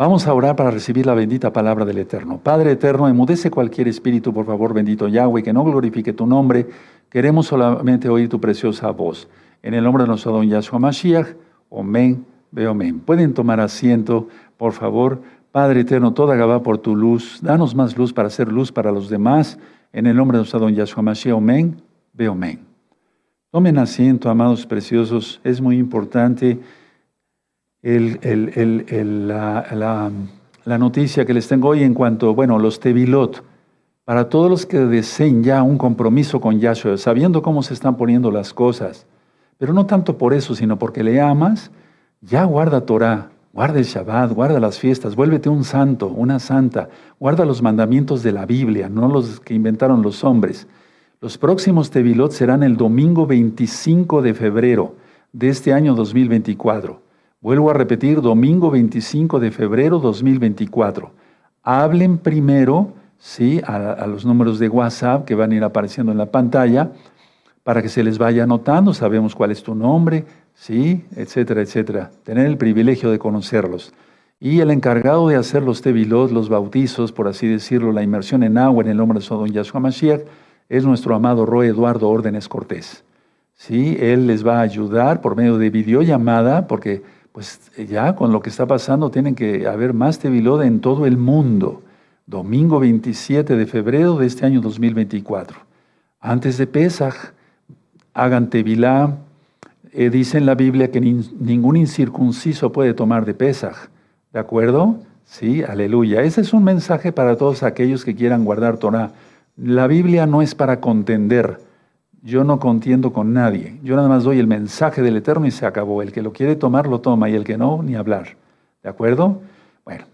Vamos a orar para recibir la bendita palabra del Eterno. Padre Eterno, emudece cualquier espíritu, por favor, bendito Yahweh, que no glorifique tu nombre. Queremos solamente oír tu preciosa voz. En el nombre de nuestro don Yahshua Mashiach, Omen, Beomen. Pueden tomar asiento, por favor. Padre Eterno, toda Gabá por tu luz. Danos más luz para hacer luz para los demás. En el nombre de nuestro don Yahshua Mashiach, Omen, Beomen. Tomen asiento, amados preciosos. Es muy importante el, la, noticia que les tengo hoy en cuanto, bueno, los tevilot, para todos los que deseen ya un compromiso con Yahshua, sabiendo cómo se están poniendo las cosas, pero no tanto por eso, sino porque le amas, ya guarda Torah, guarda el Shabbat, guarda las fiestas, vuélvete un santo, una santa, guarda los mandamientos de la Biblia, no los que inventaron los hombres. Los próximos tevilot serán el domingo 25 de febrero de este año 2024. Vuelvo a repetir, domingo 25 de febrero 2024. Hablen primero, ¿sí? A, los números de WhatsApp que van a ir apareciendo en la pantalla para que se les vaya anotando, sabemos cuál es tu nombre, ¿sí? Etcétera, etcétera. Tener el privilegio de conocerlos. Y el encargado de hacer los tevilot, los bautizos, por así decirlo, la inmersión en agua en el nombre de Sodom Yahshua Mashiach, es nuestro amado Roy Eduardo Órdenes Cortés. ¿Sí? Él les va a ayudar por medio de videollamada, porque pues ya con lo que está pasando tienen que haber más Tevilot en todo el mundo. Domingo 27 de febrero de este año 2024. Antes de Pesach, hagan Tevilá. Eh, dice en la Biblia que ningún incircunciso puede tomar de Pesach. ¿De acuerdo? Sí, aleluya. Ese es un mensaje para todos aquellos que quieran guardar Torah. La Biblia no es para contender. Yo no contiendo con nadie. Yo nada más doy el mensaje del Eterno y se acabó. El que lo quiere tomar, lo toma y el que no, ni hablar. ¿De acuerdo? Bueno,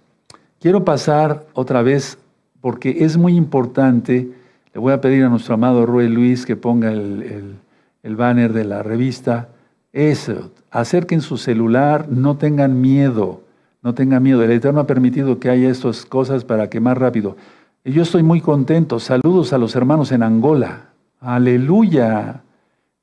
quiero pasar otra vez porque es muy importante. Le voy a pedir a nuestro amado Rue Luis que ponga el, banner de la revista. Eso, acerquen su celular, no tengan miedo, no tengan miedo. El Eterno ha permitido que haya estas cosas para que más rápido. Y yo estoy muy contento. Saludos a los hermanos en Angola. Aleluya.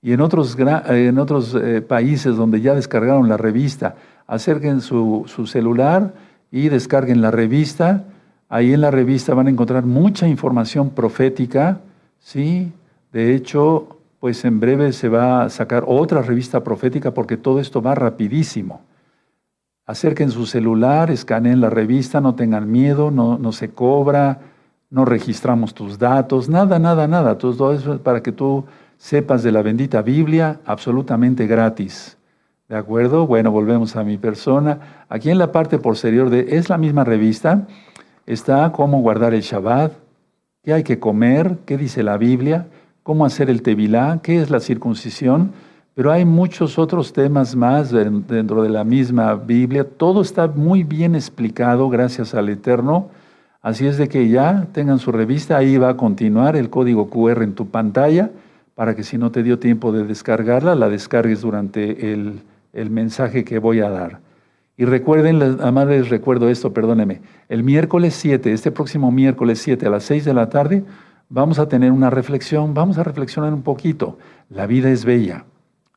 Y en otros, en otros eh, países donde ya descargaron la revista, acerquen su, su celular y descarguen la revista. Ahí en la revista van a encontrar mucha información profética, ¿sí? De hecho, pues en breve se va a sacar otra revista profética porque todo esto va rapidísimo. Acerquen su celular, escaneen la revista, no tengan miedo, no, no se cobra, no registramos tus datos, nada, nada, nada. Todo es para que tú sepas de la bendita Biblia absolutamente gratis. ¿De acuerdo? Bueno, volvemos a mi persona. Aquí en la parte posterior de, es la misma revista, está cómo guardar el Shabbat, qué hay que comer, qué dice la Biblia, cómo hacer el Tevilá, qué es la circuncisión, pero hay muchos otros temas más dentro de la misma Biblia. Todo está muy bien explicado gracias al Eterno Así es de que ya tengan su revista, ahí va a continuar el código QR en tu pantalla para que si no te dio tiempo de descargarla, la descargues durante el, mensaje que voy a dar. Y recuerden, además les recuerdo esto, perdóneme, el miércoles 7, este próximo miércoles 7 a las 6 de la tarde, vamos a tener una reflexión, vamos a reflexionar un poquito. La vida es bella,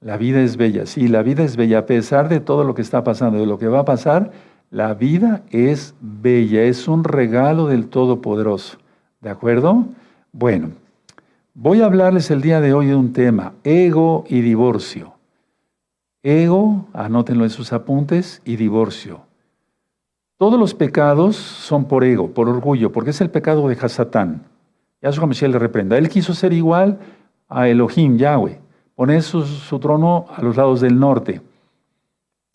la vida es bella, sí, la vida es bella, a pesar de todo lo que está pasando, de lo que va a pasar, la vida es bella, es un regalo del Todopoderoso. ¿De acuerdo? Bueno, voy a hablarles el día de hoy de un tema, ego y divorcio. Ego, anótenlo en sus apuntes, y divorcio. Todos los pecados son por ego, por orgullo, porque es el pecado de Hasatán. Yahshua Michel le reprenda. Él quiso ser igual a Elohim, Yahweh, poner su, su trono a los lados del norte.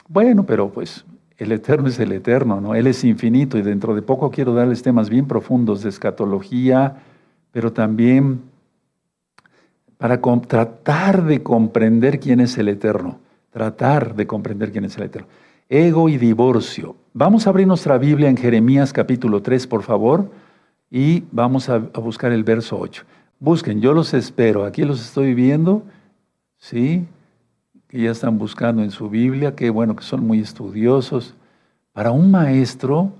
Bueno, pero pues el Eterno es el Eterno, ¿no? Él es infinito y dentro de poco quiero darles temas bien profundos de escatología, pero también para tratar de comprender quién es el Eterno, tratar de comprender quién es el Eterno. Ego y divorcio. Vamos a abrir nuestra Biblia en Jeremías capítulo 3, por favor, y vamos a, buscar el verso 8. Busquen, yo los espero, aquí los estoy viendo, ¿sí? que ya están buscando en su Biblia, que bueno, que son muy estudiosos. Para un maestro,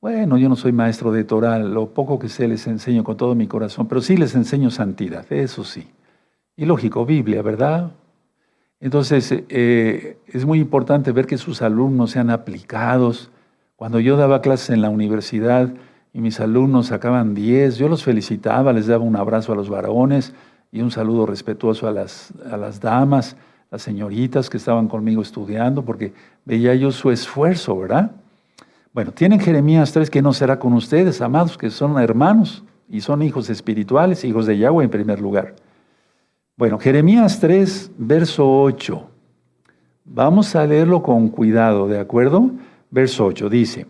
bueno, yo no soy maestro de Torah, lo poco que sé les enseño con todo mi corazón, pero sí les enseño santidad, eso sí. Y lógico, Biblia, ¿verdad? Entonces, eh, es muy importante ver que sus alumnos sean aplicados, Cuando yo daba clases en la universidad y mis alumnos sacaban 10, yo los felicitaba, les daba un abrazo a los varones y un saludo respetuoso a las, a las damas, las señoritas que estaban conmigo estudiando, porque veía yo su esfuerzo, ¿verdad? Bueno, tienen Jeremías 3 que no será con ustedes, amados, que son hermanos y son hijos espirituales, hijos de Yahweh en primer lugar. Bueno, Jeremías 3, verso 8. Vamos a leerlo con cuidado, ¿de acuerdo? Verso 8 dice,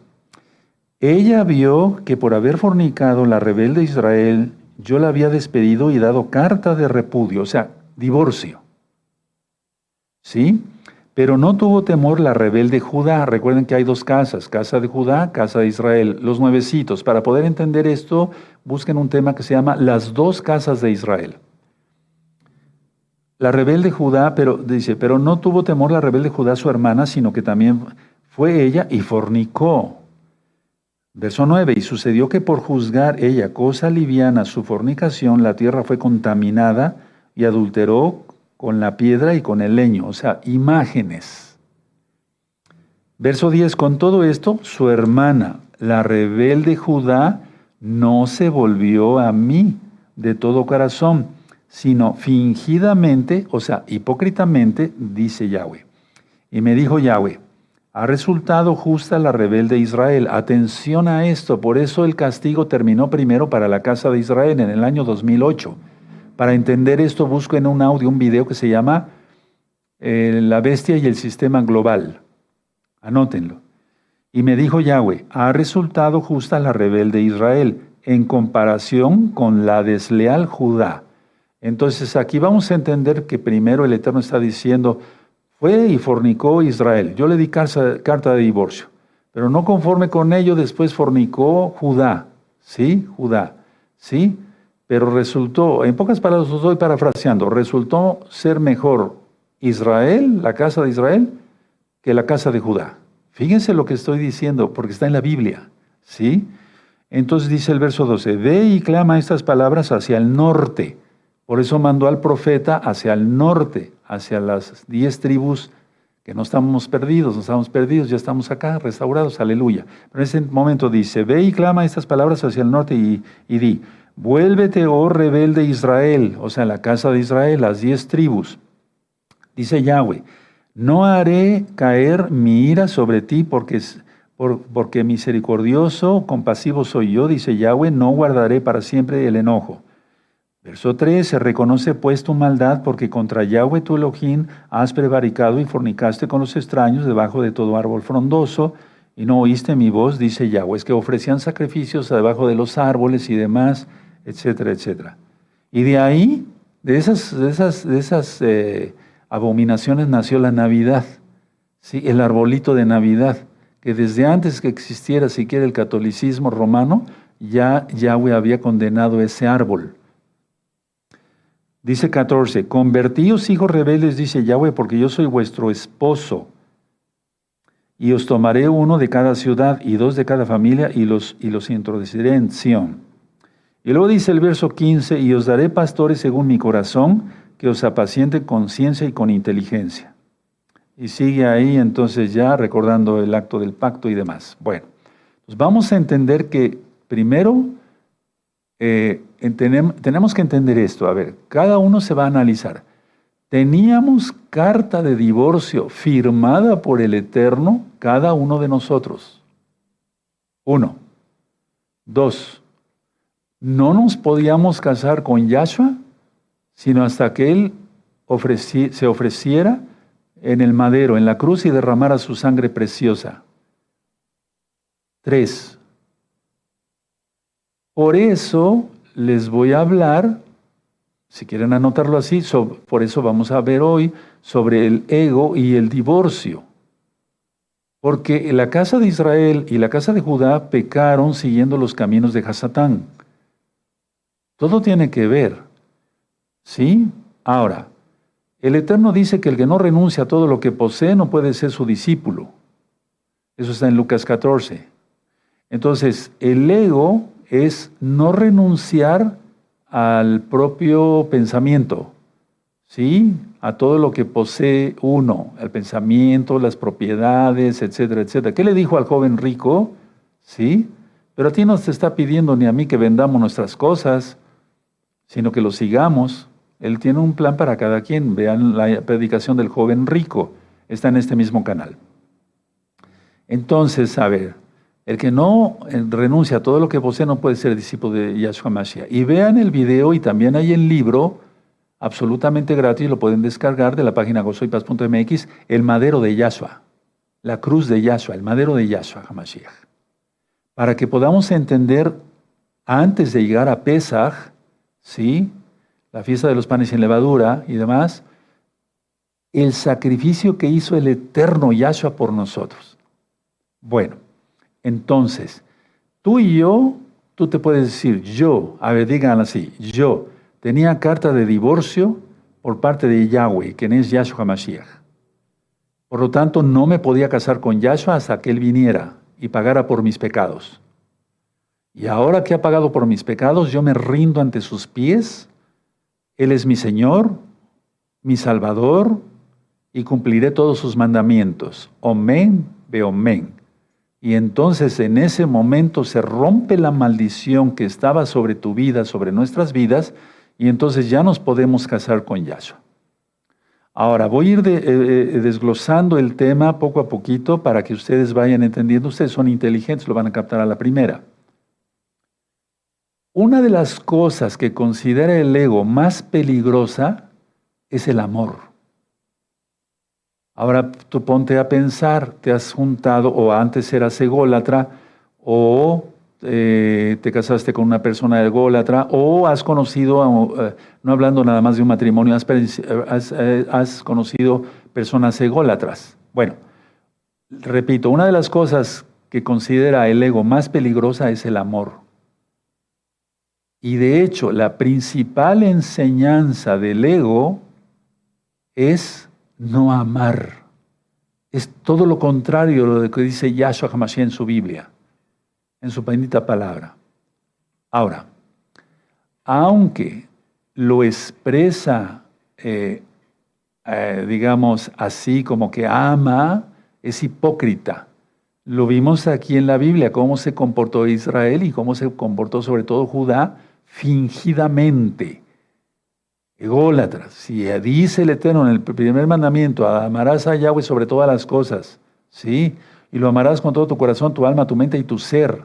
ella vio que por haber fornicado la rebelde Israel, yo la había despedido y dado carta de repudio, o sea, divorcio. ¿Sí? Pero no tuvo temor la rebelde Judá. Recuerden que hay dos casas, casa de Judá, casa de Israel, los nuevecitos. Para poder entender esto, busquen un tema que se llama las dos casas de Israel. La rebelde Judá, pero dice, pero no tuvo temor la rebelde Judá su hermana, sino que también fue ella y fornicó. Verso 9, y sucedió que por juzgar ella cosa liviana su fornicación, la tierra fue contaminada y adulteró con la piedra y con el leño, o sea, imágenes. Verso 10, con todo esto, su hermana, la rebelde Judá, no se volvió a mí de todo corazón, sino fingidamente, o sea, hipócritamente, dice Yahweh. Y me dijo Yahweh, ha resultado justa la rebelde Israel. Atención a esto, por eso el castigo terminó primero para la casa de Israel en el año 2008. Para entender esto, busco en un audio un video que se llama eh, La bestia y el sistema global. Anótenlo. Y me dijo Yahweh, ha resultado justa la rebelde Israel en comparación con la desleal Judá. Entonces aquí vamos a entender que primero el Eterno está diciendo, fue y fornicó Israel. Yo le di carta de divorcio. Pero no conforme con ello, después fornicó Judá. ¿Sí? Judá. ¿Sí? Pero resultó, en pocas palabras estoy parafraseando, resultó ser mejor Israel, la casa de Israel, que la casa de Judá. Fíjense lo que estoy diciendo, porque está en la Biblia. ¿Sí? Entonces dice el verso 12, ve y clama estas palabras hacia el norte. Por eso mandó al profeta hacia el norte hacia las diez tribus, que no estamos perdidos, no estamos perdidos, ya estamos acá, restaurados, aleluya. Pero en ese momento dice, ve y clama estas palabras hacia el norte y, y di, vuélvete, oh rebelde Israel, o sea, la casa de Israel, las diez tribus. Dice Yahweh, no haré caer mi ira sobre ti porque, misericordioso, compasivo soy yo, dice Yahweh, no guardaré para siempre el enojo. Verso 3, se reconoce pues tu maldad porque contra Yahweh tu Elohim has prevaricado y fornicaste con los extraños debajo de todo árbol frondoso y no oíste mi voz, dice Yahweh. Es que ofrecían sacrificios debajo de los árboles y demás, etcétera, etcétera. Y de ahí, de esas, de esas, de esas eh, abominaciones nació la Navidad, ¿sí? el arbolito de Navidad, que desde antes que existiera siquiera el catolicismo romano, ya Yahweh había condenado ese árbol. Dice 14, convertíos hijos rebeldes, dice Yahweh, porque yo soy vuestro esposo. Y os tomaré uno de cada ciudad y dos de cada familia y los, y los introduciré en Sión. Y luego dice el verso 15, y os daré pastores según mi corazón, que os apacienten con ciencia y con inteligencia. Y sigue ahí entonces ya recordando el acto del pacto y demás. Bueno, pues vamos a entender que primero eh, tenemos que entender esto. A ver, cada uno se va a analizar. Teníamos carta de divorcio firmada por el Eterno, cada uno de nosotros. Uno. Dos. No nos podíamos casar con Yahshua, sino hasta que Él se ofreciera en el madero, en la cruz y derramara su sangre preciosa. Tres. Por eso les voy a hablar, si quieren anotarlo así, por eso vamos a ver hoy sobre el ego y el divorcio. Porque la casa de Israel y la casa de Judá pecaron siguiendo los caminos de Hasatán. Todo tiene que ver. ¿Sí? Ahora, el Eterno dice que el que no renuncia a todo lo que posee no puede ser su discípulo. Eso está en Lucas 14. Entonces, el ego es no renunciar al propio pensamiento, ¿sí? A todo lo que posee uno, el pensamiento, las propiedades, etcétera, etcétera. ¿Qué le dijo al joven rico? ¿Sí? Pero a ti no te está pidiendo ni a mí que vendamos nuestras cosas, sino que lo sigamos. Él tiene un plan para cada quien. Vean la predicación del joven rico. Está en este mismo canal. Entonces, a ver, el que no eh, renuncia a todo lo que posee no puede ser discípulo de Yahshua Mashiach. Y vean el video y también hay el libro, absolutamente gratis, lo pueden descargar de la página gozoypaz.mx, el madero de Yahshua, la cruz de Yahshua, el madero de Yahshua Hamashiach. Para que podamos entender antes de llegar a Pesach, ¿sí? la fiesta de los panes sin levadura y demás, el sacrificio que hizo el eterno Yahshua por nosotros. Bueno, entonces, tú y yo, tú te puedes decir, yo, a ver, digan así, yo tenía carta de divorcio por parte de Yahweh, quien es Yahshua Mashiach. Por lo tanto, no me podía casar con Yahshua hasta que él viniera y pagara por mis pecados. Y ahora que ha pagado por mis pecados, yo me rindo ante sus pies. Él es mi Señor, mi Salvador, y cumpliré todos sus mandamientos. Omen, omen. Y entonces en ese momento se rompe la maldición que estaba sobre tu vida, sobre nuestras vidas, y entonces ya nos podemos casar con Yahshua. Ahora, voy a ir eh, eh, desglosando el tema poco a poquito para que ustedes vayan entendiendo. Ustedes son inteligentes, lo van a captar a la primera. Una de las cosas que considera el ego más peligrosa es el amor. Ahora tú ponte a pensar, te has juntado o antes eras ególatra o eh, te casaste con una persona ególatra o has conocido, eh, no hablando nada más de un matrimonio, has, eh, has conocido personas ególatras. Bueno, repito, una de las cosas que considera el ego más peligrosa es el amor. Y de hecho, la principal enseñanza del ego es no amar. Es todo lo contrario a lo que dice Yahshua HaMashiach en su Biblia, en su bendita palabra. Ahora, aunque lo expresa, eh, eh, digamos así, como que ama, es hipócrita. Lo vimos aquí en la Biblia, cómo se comportó Israel y cómo se comportó sobre todo Judá fingidamente. Ególatras. Si dice el Eterno en el primer mandamiento, amarás a Yahweh sobre todas las cosas, ¿sí? Y lo amarás con todo tu corazón, tu alma, tu mente y tu ser.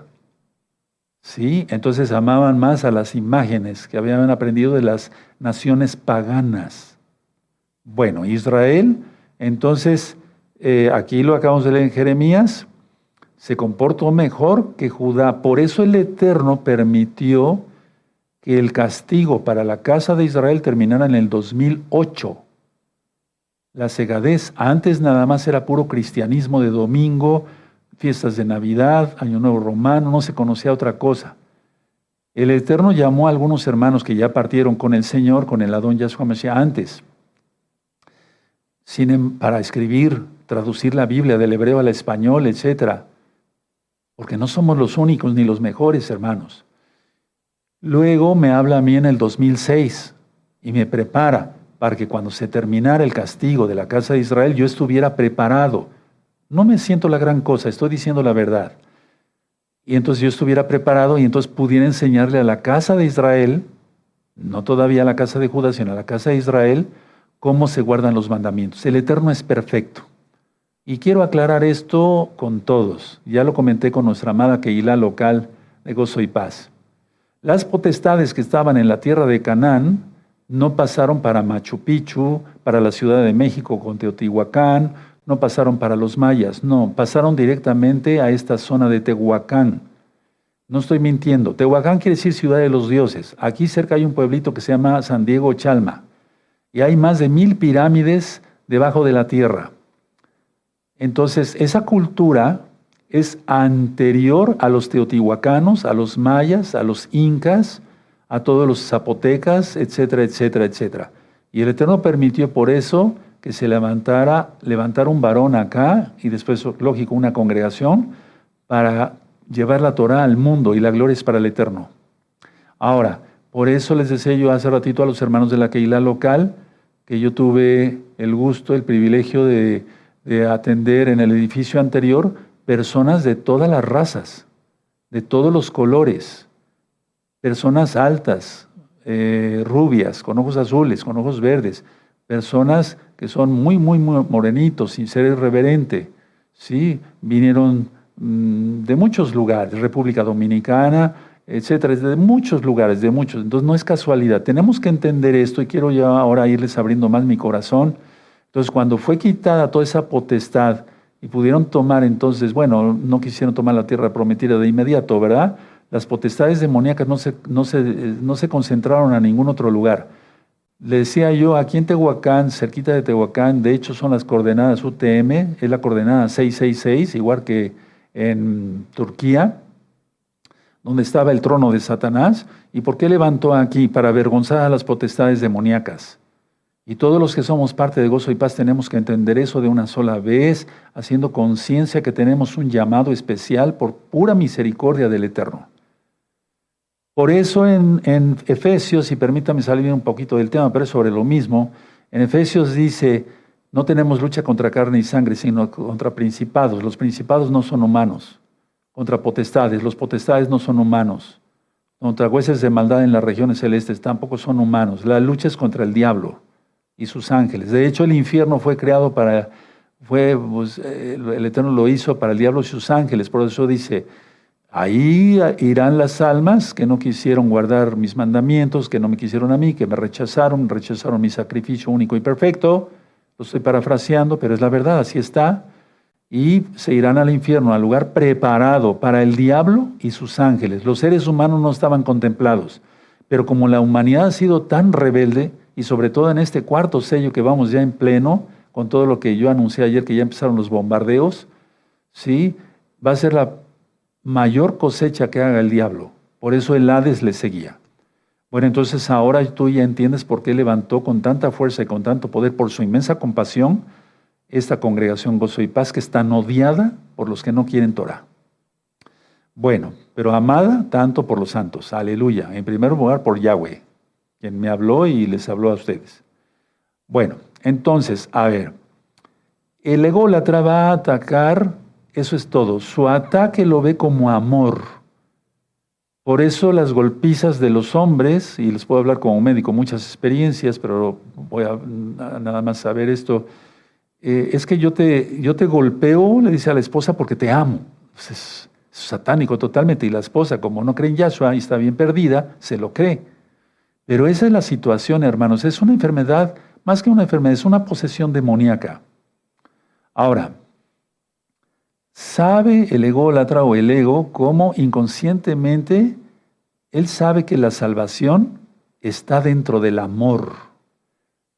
¿Sí? Entonces amaban más a las imágenes que habían aprendido de las naciones paganas. Bueno, Israel, entonces, eh, aquí lo acabamos de leer en Jeremías, se comportó mejor que Judá. Por eso el Eterno permitió el castigo para la casa de Israel terminara en el 2008. La cegadez antes nada más era puro cristianismo de domingo, fiestas de Navidad, Año Nuevo Romano, no se conocía otra cosa. El Eterno llamó a algunos hermanos que ya partieron con el Señor, con el Adón Yahshua Mashiach antes, em, para escribir, traducir la Biblia del hebreo al español, etc. Porque no somos los únicos ni los mejores, hermanos. Luego me habla a mí en el 2006 y me prepara para que cuando se terminara el castigo de la casa de Israel yo estuviera preparado. No me siento la gran cosa, estoy diciendo la verdad. Y entonces yo estuviera preparado y entonces pudiera enseñarle a la casa de Israel, no todavía a la casa de Judá, sino a la casa de Israel, cómo se guardan los mandamientos. El Eterno es perfecto. Y quiero aclarar esto con todos. Ya lo comenté con nuestra amada Keilah local de Gozo y Paz. Las potestades que estaban en la tierra de Canaán no pasaron para Machu Picchu, para la Ciudad de México con Teotihuacán, no pasaron para los mayas, no, pasaron directamente a esta zona de Tehuacán. No estoy mintiendo. Tehuacán quiere decir ciudad de los dioses. Aquí cerca hay un pueblito que se llama San Diego Chalma. Y hay más de mil pirámides debajo de la tierra. Entonces, esa cultura es anterior a los teotihuacanos, a los mayas, a los incas, a todos los zapotecas, etcétera, etcétera, etcétera. Y el Eterno permitió por eso que se levantara, levantara un varón acá y después, lógico, una congregación para llevar la Torah al mundo y la gloria es para el Eterno. Ahora, por eso les decía yo hace ratito a los hermanos de la Keilah local que yo tuve el gusto, el privilegio de, atender en el edificio anterior personas de todas las razas, de todos los colores, personas altas, eh, rubias, con ojos azules, con ojos verdes, personas que son muy, muy, muy morenitos, sin ser irreverente. ¿sí? Vinieron mm, de muchos lugares, República Dominicana, etcétera, de muchos lugares, de muchos. Entonces no es casualidad. Tenemos que entender esto y quiero ya ahora irles abriendo más mi corazón. Entonces cuando fue quitada toda esa potestad y pudieron tomar entonces, bueno, no quisieron tomar la tierra prometida de inmediato, ¿verdad? Las potestades demoníacas no se, no se, no se concentraron a ningún otro lugar. Le decía yo, aquí en Tehuacán, cerquita de Tehuacán, de hecho son las coordenadas UTM, es la coordenada 666, igual que en Turquía, donde estaba el trono de Satanás. ¿Y por qué levantó aquí? Para avergonzar a las potestades demoníacas. Y todos los que somos parte de Gozo y Paz tenemos que entender eso de una sola vez, haciendo conciencia que tenemos un llamado especial por pura misericordia del Eterno. Por eso en, en Efesios, y permítame salir un poquito del tema, pero es sobre lo mismo, en Efesios dice, no tenemos lucha contra carne y sangre, sino contra principados. Los principados no son humanos contra potestades. Los potestades no son humanos. Contra jueces de maldad en las regiones celestes tampoco son humanos. La lucha es contra el diablo y sus ángeles. De hecho, el infierno fue creado para, fue, pues, el Eterno lo hizo para el diablo y sus ángeles. Por eso dice, ahí irán las almas que no quisieron guardar mis mandamientos, que no me quisieron a mí, que me rechazaron, rechazaron mi sacrificio único y perfecto. Lo estoy parafraseando, pero es la verdad, así está y se irán al infierno, al lugar preparado para el diablo y sus ángeles. Los seres humanos no estaban contemplados, pero como la humanidad ha sido tan rebelde, y sobre todo en este cuarto sello que vamos ya en pleno, con todo lo que yo anuncié ayer, que ya empezaron los bombardeos, ¿sí? va a ser la mayor cosecha que haga el diablo. Por eso el Hades le seguía. Bueno, entonces ahora tú ya entiendes por qué levantó con tanta fuerza y con tanto poder, por su inmensa compasión, esta congregación Gozo y Paz que está odiada por los que no quieren Torah. Bueno, pero amada tanto por los santos. Aleluya. En primer lugar por Yahweh, quien me habló y les habló a ustedes. Bueno, entonces, a ver, el ególatra va a atacar, eso es todo. Su ataque lo ve como amor. Por eso las golpizas de los hombres, y les puedo hablar como médico muchas experiencias, pero voy a nada más saber esto eh, es que yo te, yo te golpeo, le dice a la esposa, porque te amo. es, satánico totalmente. Y la esposa, como no cree en Yahshua y está bien perdida, se lo cree. Pero esa es la situación, hermanos. Es una enfermedad, más que una enfermedad, es una posesión demoníaca. Ahora, sabe el ególatra o el ego cómo inconscientemente él sabe que la salvación está dentro del amor.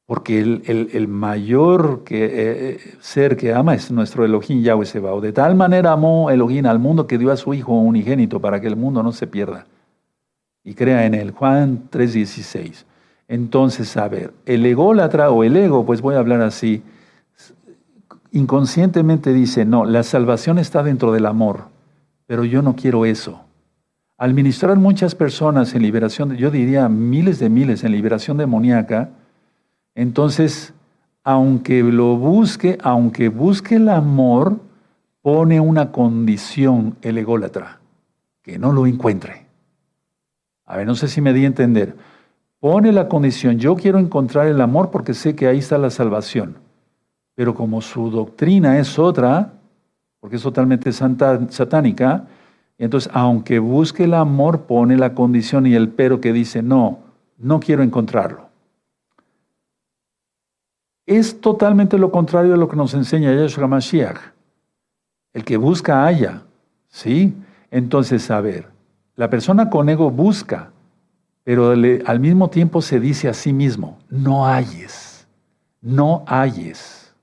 Porque el, mayor que, eh, eh, ser que ama es nuestro Elohim Yahweh Sebao. De tal manera amó Elohim al mundo que dio a su Hijo unigénito para que el mundo no se pierda y crea en él. Juan 3:16. Entonces, a ver, el ególatra o el ego, pues voy a hablar así, inconscientemente dice, no, la salvación está dentro del amor, pero yo no quiero eso. Al ministrar muchas personas en liberación, yo diría miles de miles en liberación demoníaca, entonces, aunque lo busque, aunque busque el amor, pone una condición el ególatra, que no lo encuentre. A ver, no sé si me di a entender. Pone la condición, yo quiero encontrar el amor porque sé que ahí está la salvación. Pero como su doctrina es otra, porque es totalmente satánica, entonces aunque busque el amor, pone la condición y el pero que dice, no, no quiero encontrarlo es totalmente lo contrario de lo que nos enseña Yahshua Mashiach. El que busca haya, ¿sí? Entonces, a ver, la persona con ego busca, pero al mismo tiempo se dice a sí mismo, no hayes, no hayes,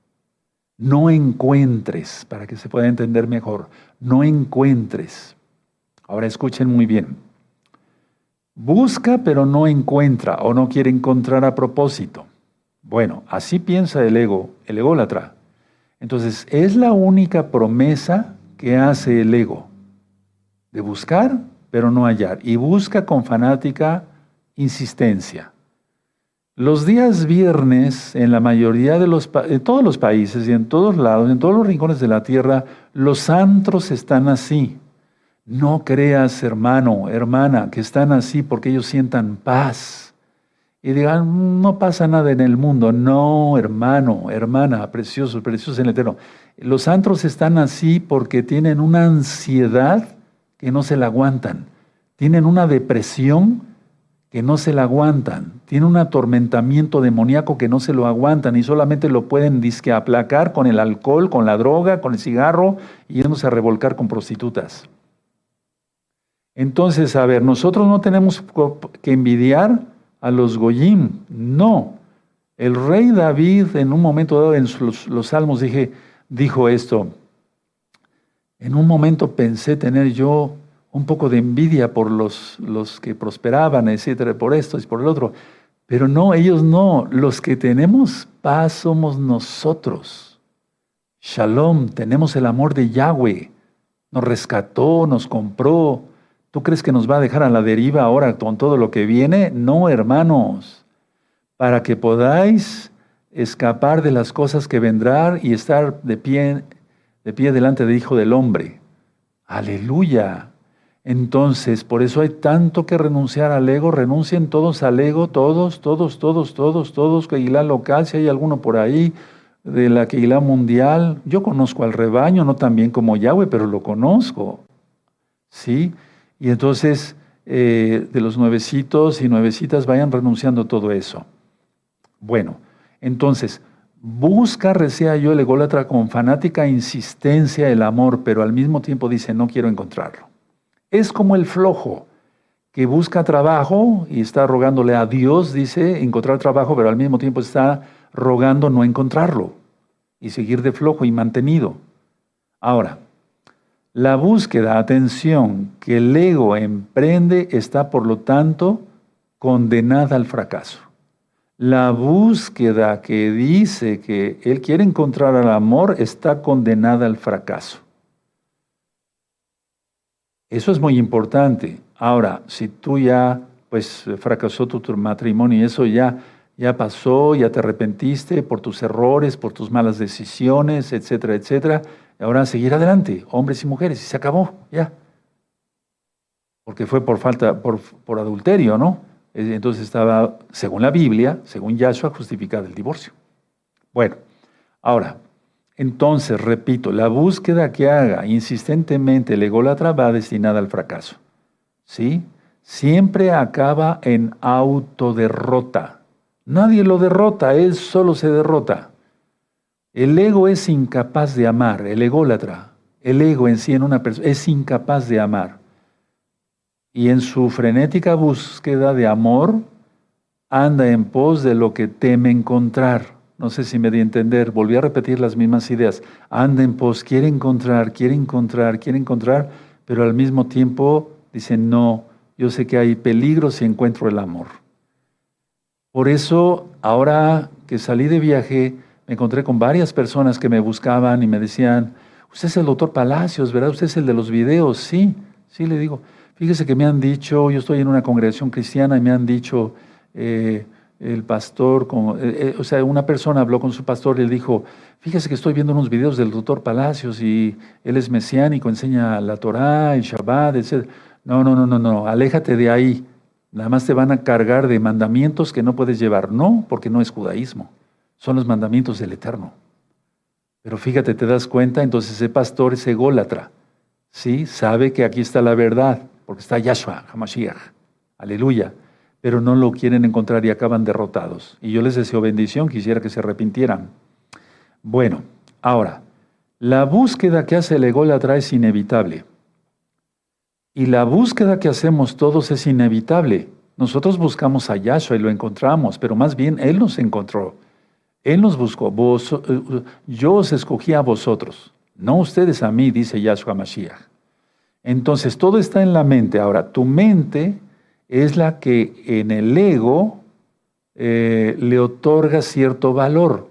no encuentres, para que se pueda entender mejor, no encuentres. Ahora escuchen muy bien. Busca pero no encuentra o no quiere encontrar a propósito. Bueno, así piensa el ego, el ególatra. Entonces, es la única promesa que hace el ego, de buscar, pero no hallar, y busca con fanática insistencia. Los días viernes, en la mayoría de los todos los países y en todos lados, en todos los rincones de la tierra, los antros están así. No creas, hermano, hermana, que están así porque ellos sientan paz. Y digan, no pasa nada en el mundo. No, hermano, hermana, precioso, precioso en el eterno. Los antros están así porque tienen una ansiedad que no se la aguantan. Tienen una depresión que no se la aguantan. Tienen un atormentamiento demoníaco que no se lo aguantan y solamente lo pueden disque aplacar con el alcohol, con la droga, con el cigarro y yéndose a revolcar con prostitutas. Entonces, a ver, nosotros no tenemos que envidiar a los Goyim, no. El rey David en un momento dado en los, salmos dije, dijo esto, en un momento pensé tener yo un poco de envidia por los, los que prosperaban, etcétera, por esto y por el otro. Pero no, ellos no. Los que tenemos paz somos nosotros. Shalom, tenemos el amor de Yahweh. Nos rescató, nos compró. ¿Tú crees que nos va a dejar a la deriva ahora con todo lo que viene? No, hermanos. Para que podáis escapar de las cosas que vendrán y estar de pie, de pie delante del Hijo del Hombre. Aleluya. Entonces, por eso hay tanto que renunciar al ego. Renuncien todos al ego, todos, todos, todos, todos, todos. Keilah local, si hay alguno por ahí, de la Keilah mundial. Yo conozco al rebaño, no tan bien como Yahweh, pero lo conozco. ¿Sí? Y entonces, eh, de los nuevecitos y nuevecitas, vayan renunciando todo eso. Bueno, entonces, busca, recea yo el ególatra con fanática insistencia el amor, pero al mismo tiempo dice, no quiero encontrarlo. Es como el flojo que busca trabajo y está rogándole a Dios, dice, encontrar trabajo, pero al mismo tiempo está rogando no encontrarlo y seguir de flojo y mantenido. Ahora, la búsqueda, atención, que el ego emprende está por lo tanto condenada al fracaso. La búsqueda que dice que él quiere encontrar al amor está condenada al fracaso. Eso es muy importante. Ahora, si tú ya pues fracasó tu, matrimonio y eso ya ya pasó, ya te arrepentiste por tus errores, por tus malas decisiones, etcétera, etcétera. Ahora seguir adelante, hombres y mujeres, y se acabó, ya. Porque fue por falta, por, por adulterio, ¿no? Entonces estaba, según la Biblia, según Yahshua, justificado el divorcio. Bueno, ahora, entonces, repito, la búsqueda que haga insistentemente el ególatra va destinada al fracaso. ¿Sí? Siempre acaba en autoderrota. Nadie lo derrota, él solo se derrota. El ego es incapaz de amar, el ególatra, el ego en sí en una persona es incapaz de amar. Y en su frenética búsqueda de amor anda en pos de lo que teme encontrar. No sé si me di a entender, volví a repetir las mismas ideas. Anda en pos, quiere encontrar, quiere encontrar, quiere encontrar, pero al mismo tiempo dice, no, yo sé que hay peligro si encuentro el amor. Por eso, ahora que salí de viaje, me encontré con varias personas que me buscaban y me decían, usted es el doctor Palacios, ¿verdad? Usted es el de los videos. Sí, sí, le digo. Fíjese que me han dicho, yo estoy en una congregación cristiana y me han dicho, eh, el pastor, eh, eh, o sea, una persona habló con su pastor y le dijo, fíjese que estoy viendo unos videos del doctor Palacios y él es mesiánico, enseña la Torá, el Shabbat, etc. No, no, no, no, no, aléjate de ahí. Nada más te van a cargar de mandamientos que no puedes llevar. No, porque no es judaísmo. Son los mandamientos del Eterno. Pero fíjate, te das cuenta, entonces ese pastor es ególatra. ¿Sí? Sabe que aquí está la verdad, porque está Yahshua, Hamashiach. Aleluya pero no lo quieren encontrar y acaban derrotados. Y yo les deseo bendición, quisiera que se arrepintieran. Bueno, ahora, la búsqueda que hace el ególatra es inevitable. Y la búsqueda que hacemos todos es inevitable. Nosotros buscamos a Yahshua y lo encontramos, pero más bien Él nos encontró. Él nos buscó. Eh, yo os escogí a vosotros, no ustedes a mí, dice Yahshua Mashiach. Entonces, todo está en la mente. Ahora, tu mente es la que en el ego eh, le otorga cierto valor.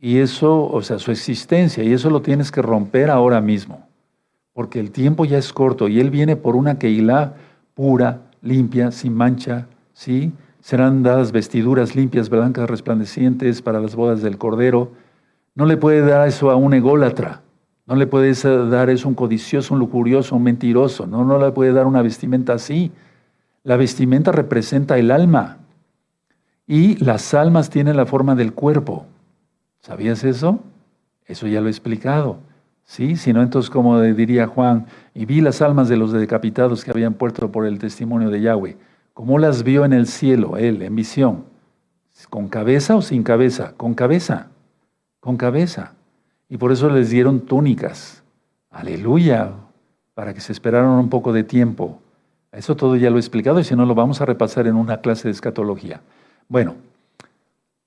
Y eso, o sea, su existencia, y eso lo tienes que romper ahora mismo. Porque el tiempo ya es corto y Él viene por una Keilah pura, limpia, sin mancha, ¿sí? serán dadas vestiduras limpias, blancas, resplandecientes para las bodas del Cordero. No le puede dar eso a un ególatra. No le puedes dar eso a un codicioso, un lujurioso, un mentiroso. No, no le puede dar una vestimenta así. La vestimenta representa el alma. Y las almas tienen la forma del cuerpo. ¿Sabías eso? Eso ya lo he explicado. ¿Sí? Si no, entonces, como diría Juan, y vi las almas de los decapitados que habían puesto por el testimonio de Yahweh. ¿Cómo las vio en el cielo, él, en visión? ¿Con cabeza o sin cabeza? Con cabeza. Con cabeza. Y por eso les dieron túnicas. Aleluya. Para que se esperaran un poco de tiempo. Eso todo ya lo he explicado y si no lo vamos a repasar en una clase de escatología. Bueno,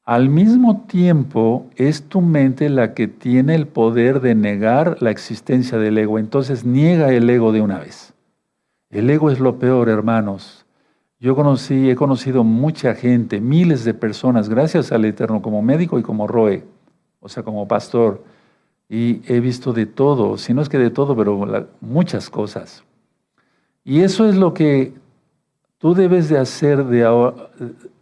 al mismo tiempo es tu mente la que tiene el poder de negar la existencia del ego. Entonces niega el ego de una vez. El ego es lo peor, hermanos. Yo conocí, he conocido mucha gente, miles de personas, gracias al Eterno, como médico y como Roe, o sea, como pastor, y he visto de todo, si no es que de todo, pero muchas cosas. Y eso es lo que tú debes de hacer de ahora,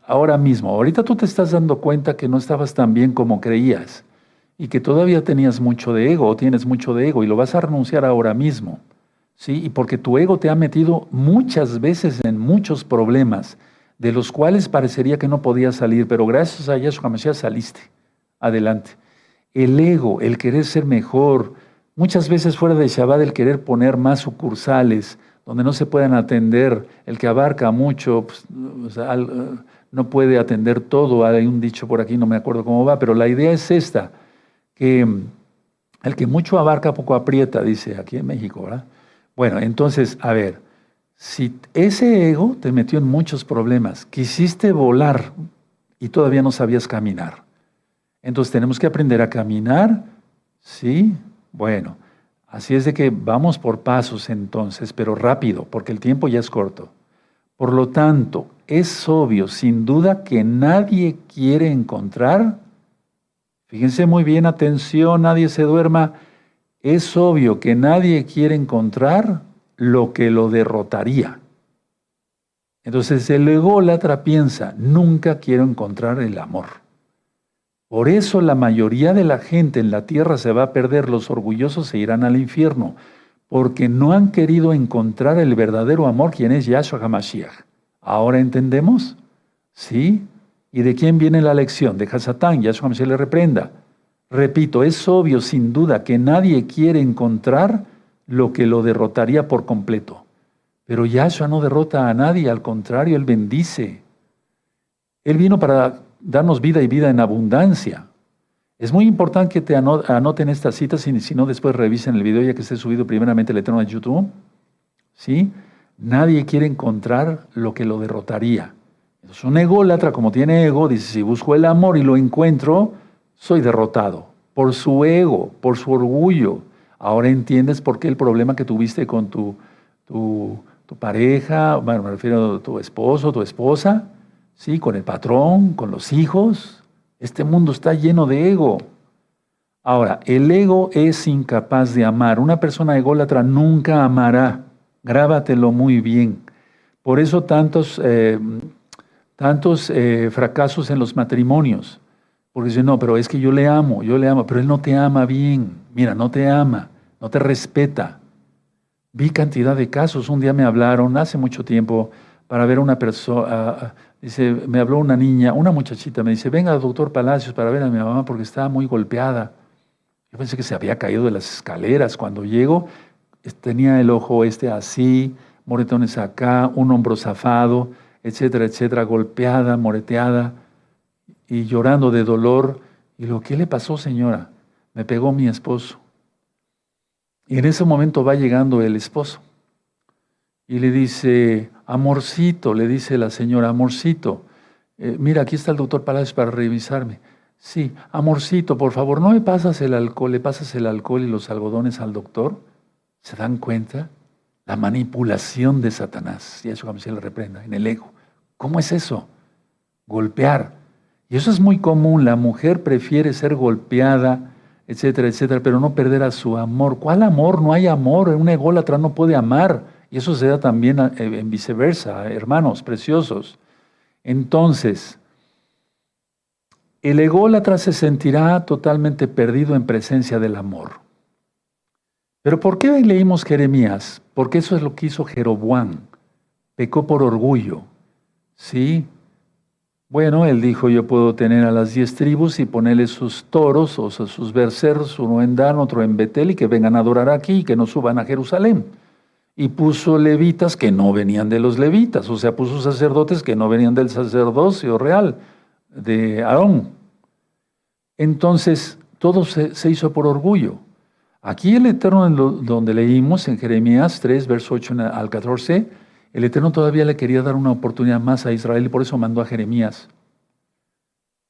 ahora mismo. Ahorita tú te estás dando cuenta que no estabas tan bien como creías y que todavía tenías mucho de ego o tienes mucho de ego y lo vas a renunciar ahora mismo. ¿Sí? Y porque tu ego te ha metido muchas veces en muchos problemas de los cuales parecería que no podías salir, pero gracias a Yahshua Mashiach saliste adelante. El ego, el querer ser mejor, muchas veces fuera de Shabbat el querer poner más sucursales donde no se puedan atender, el que abarca mucho, pues, no puede atender todo. Hay un dicho por aquí, no me acuerdo cómo va, pero la idea es esta, que el que mucho abarca, poco aprieta, dice aquí en México, ¿verdad? Bueno, entonces, a ver, si ese ego te metió en muchos problemas, quisiste volar y todavía no sabías caminar, entonces tenemos que aprender a caminar, ¿sí? Bueno, así es de que vamos por pasos entonces, pero rápido, porque el tiempo ya es corto. Por lo tanto, es obvio, sin duda, que nadie quiere encontrar, fíjense muy bien, atención, nadie se duerma, es obvio que nadie quiere encontrar lo que lo derrotaría. Entonces el ególatra piensa, nunca quiero encontrar el amor. Por eso la mayoría de la gente en la tierra se va a perder, los orgullosos se irán al infierno, porque no han querido encontrar el verdadero amor, quien es Yahshua HaMashiach. ¿Ahora entendemos? ¿Sí? ¿Y de quién viene la lección? De Hasatán, Yahshua se le reprenda. Repito, es obvio sin duda que nadie quiere encontrar lo que lo derrotaría por completo. Pero Yahshua no derrota a nadie, al contrario, Él bendice. Él vino para darnos vida y vida en abundancia. Es muy importante que te anoten estas citas y si no después revisen el video ya que esté subido primeramente el Eterno en YouTube. ¿Sí? Nadie quiere encontrar lo que lo derrotaría. Es un ególatra, como tiene ego, dice, si busco el amor y lo encuentro, soy derrotado. Por su ego, por su orgullo. Ahora entiendes por qué el problema que tuviste con tu, tu, pareja, bueno, me refiero a tu esposo, tu esposa, ¿sí? con el patrón, con los hijos. Este mundo está lleno de ego. Ahora, el ego es incapaz de amar. Una persona ególatra nunca amará. Grábatelo muy bien. Por eso tantos, eh, tantos eh, fracasos en los matrimonios. Porque dicen, no, pero es que yo le amo, yo le amo, pero él no te ama bien. Mira, no te ama, no te respeta. Vi cantidad de casos. Un día me hablaron hace mucho tiempo para ver a una persona. Dice, me habló una niña, una muchachita, me dice, venga, doctor Palacios, para ver a mi mamá porque estaba muy golpeada. Yo pensé que se había caído de las escaleras. Cuando llego, tenía el ojo este así, moretones acá, un hombro zafado, etcétera, etcétera, golpeada, moreteada y llorando de dolor. Y lo que le pasó, señora, me pegó mi esposo. Y en ese momento va llegando el esposo y le dice, amorcito, le dice la señora, amorcito, eh, mira, aquí está el doctor Palacios para revisarme. Sí, amorcito, por favor, ¿no me pasas el alcohol, le pasas el alcohol y los algodones al doctor? ¿Se dan cuenta? La manipulación de Satanás. Y eso como se le reprenda, en el ego. ¿Cómo es eso? Golpear. Y eso es muy común. La mujer prefiere ser golpeada, etcétera, etcétera, pero no perder a su amor. ¿Cuál amor? No hay amor. Un ególatra no puede amar. Y eso se da también eh, en viceversa, hermanos preciosos. Entonces, el ególatra se sentirá totalmente perdido en presencia del amor. Pero ¿por qué leímos Jeremías? Porque eso es lo que hizo Jeroboam. Pecó por orgullo. Sí. Bueno, él dijo, yo puedo tener a las diez tribus y ponerle sus toros, o sus berceros, uno en Dan, otro en Betel, y que vengan a adorar aquí y que no suban a Jerusalén. Y puso levitas que no venían de los levitas, o sea, puso sacerdotes que no venían del sacerdocio real de Aarón. Entonces, todo se, hizo por orgullo. Aquí el Eterno, donde leímos en Jeremías 3, verso 8 al 14, el Eterno todavía le quería dar una oportunidad más a Israel y por eso mandó a Jeremías.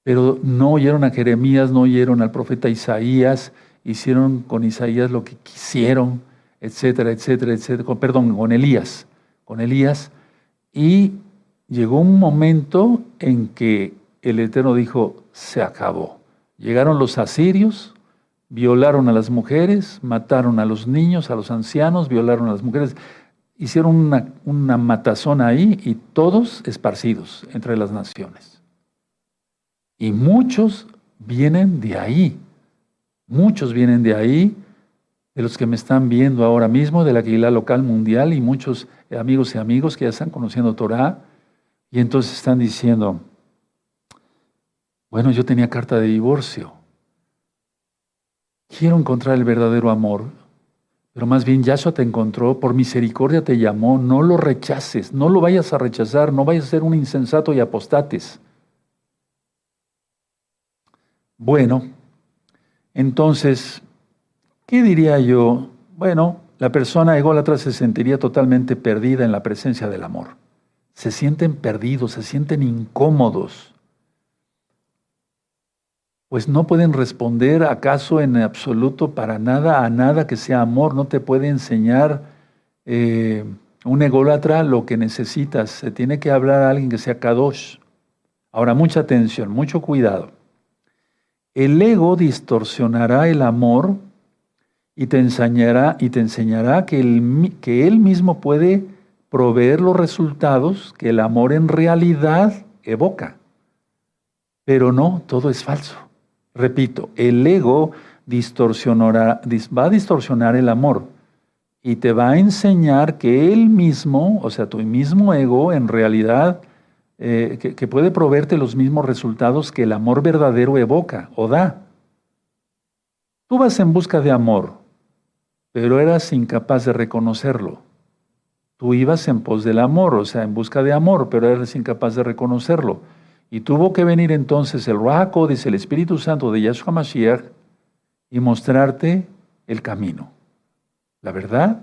Pero no oyeron a Jeremías, no oyeron al profeta Isaías, hicieron con Isaías lo que quisieron, etcétera, etcétera, etcétera. Perdón, con Elías, con Elías. Y llegó un momento en que el Eterno dijo, se acabó. Llegaron los asirios, violaron a las mujeres, mataron a los niños, a los ancianos, violaron a las mujeres. Hicieron una, una matazón ahí y todos esparcidos entre las naciones. Y muchos vienen de ahí. Muchos vienen de ahí, de los que me están viendo ahora mismo, de la Aquila local mundial y muchos amigos y amigos que ya están conociendo Torah. Y entonces están diciendo, bueno, yo tenía carta de divorcio. Quiero encontrar el verdadero amor, pero más bien Yahshua te encontró, por misericordia te llamó, no lo rechaces, no lo vayas a rechazar, no vayas a ser un insensato y apostates. Bueno, entonces, ¿qué diría yo? Bueno, la persona ególatra se sentiría totalmente perdida en la presencia del amor. Se sienten perdidos, se sienten incómodos pues no pueden responder acaso en absoluto para nada a nada que sea amor, no te puede enseñar eh, un ególatra lo que necesitas, se tiene que hablar a alguien que sea kadosh. Ahora, mucha atención, mucho cuidado. El ego distorsionará el amor y te enseñará, y te enseñará que, que él mismo puede proveer los resultados que el amor en realidad evoca. Pero no, todo es falso. Repito, el ego distorsionará, va a distorsionar el amor y te va a enseñar que él mismo, o sea, tu mismo ego, en realidad, eh, que puede proveerte los mismos resultados que el amor verdadero evoca o da. Tú vas en busca de amor, pero eras incapaz de reconocerlo. Tú ibas en pos del amor, o sea, en busca de amor, pero eras incapaz de reconocerlo. Y tuvo que venir entonces el Ruach dice el Espíritu Santo de Yahshua Mashiach, y mostrarte el camino, la verdad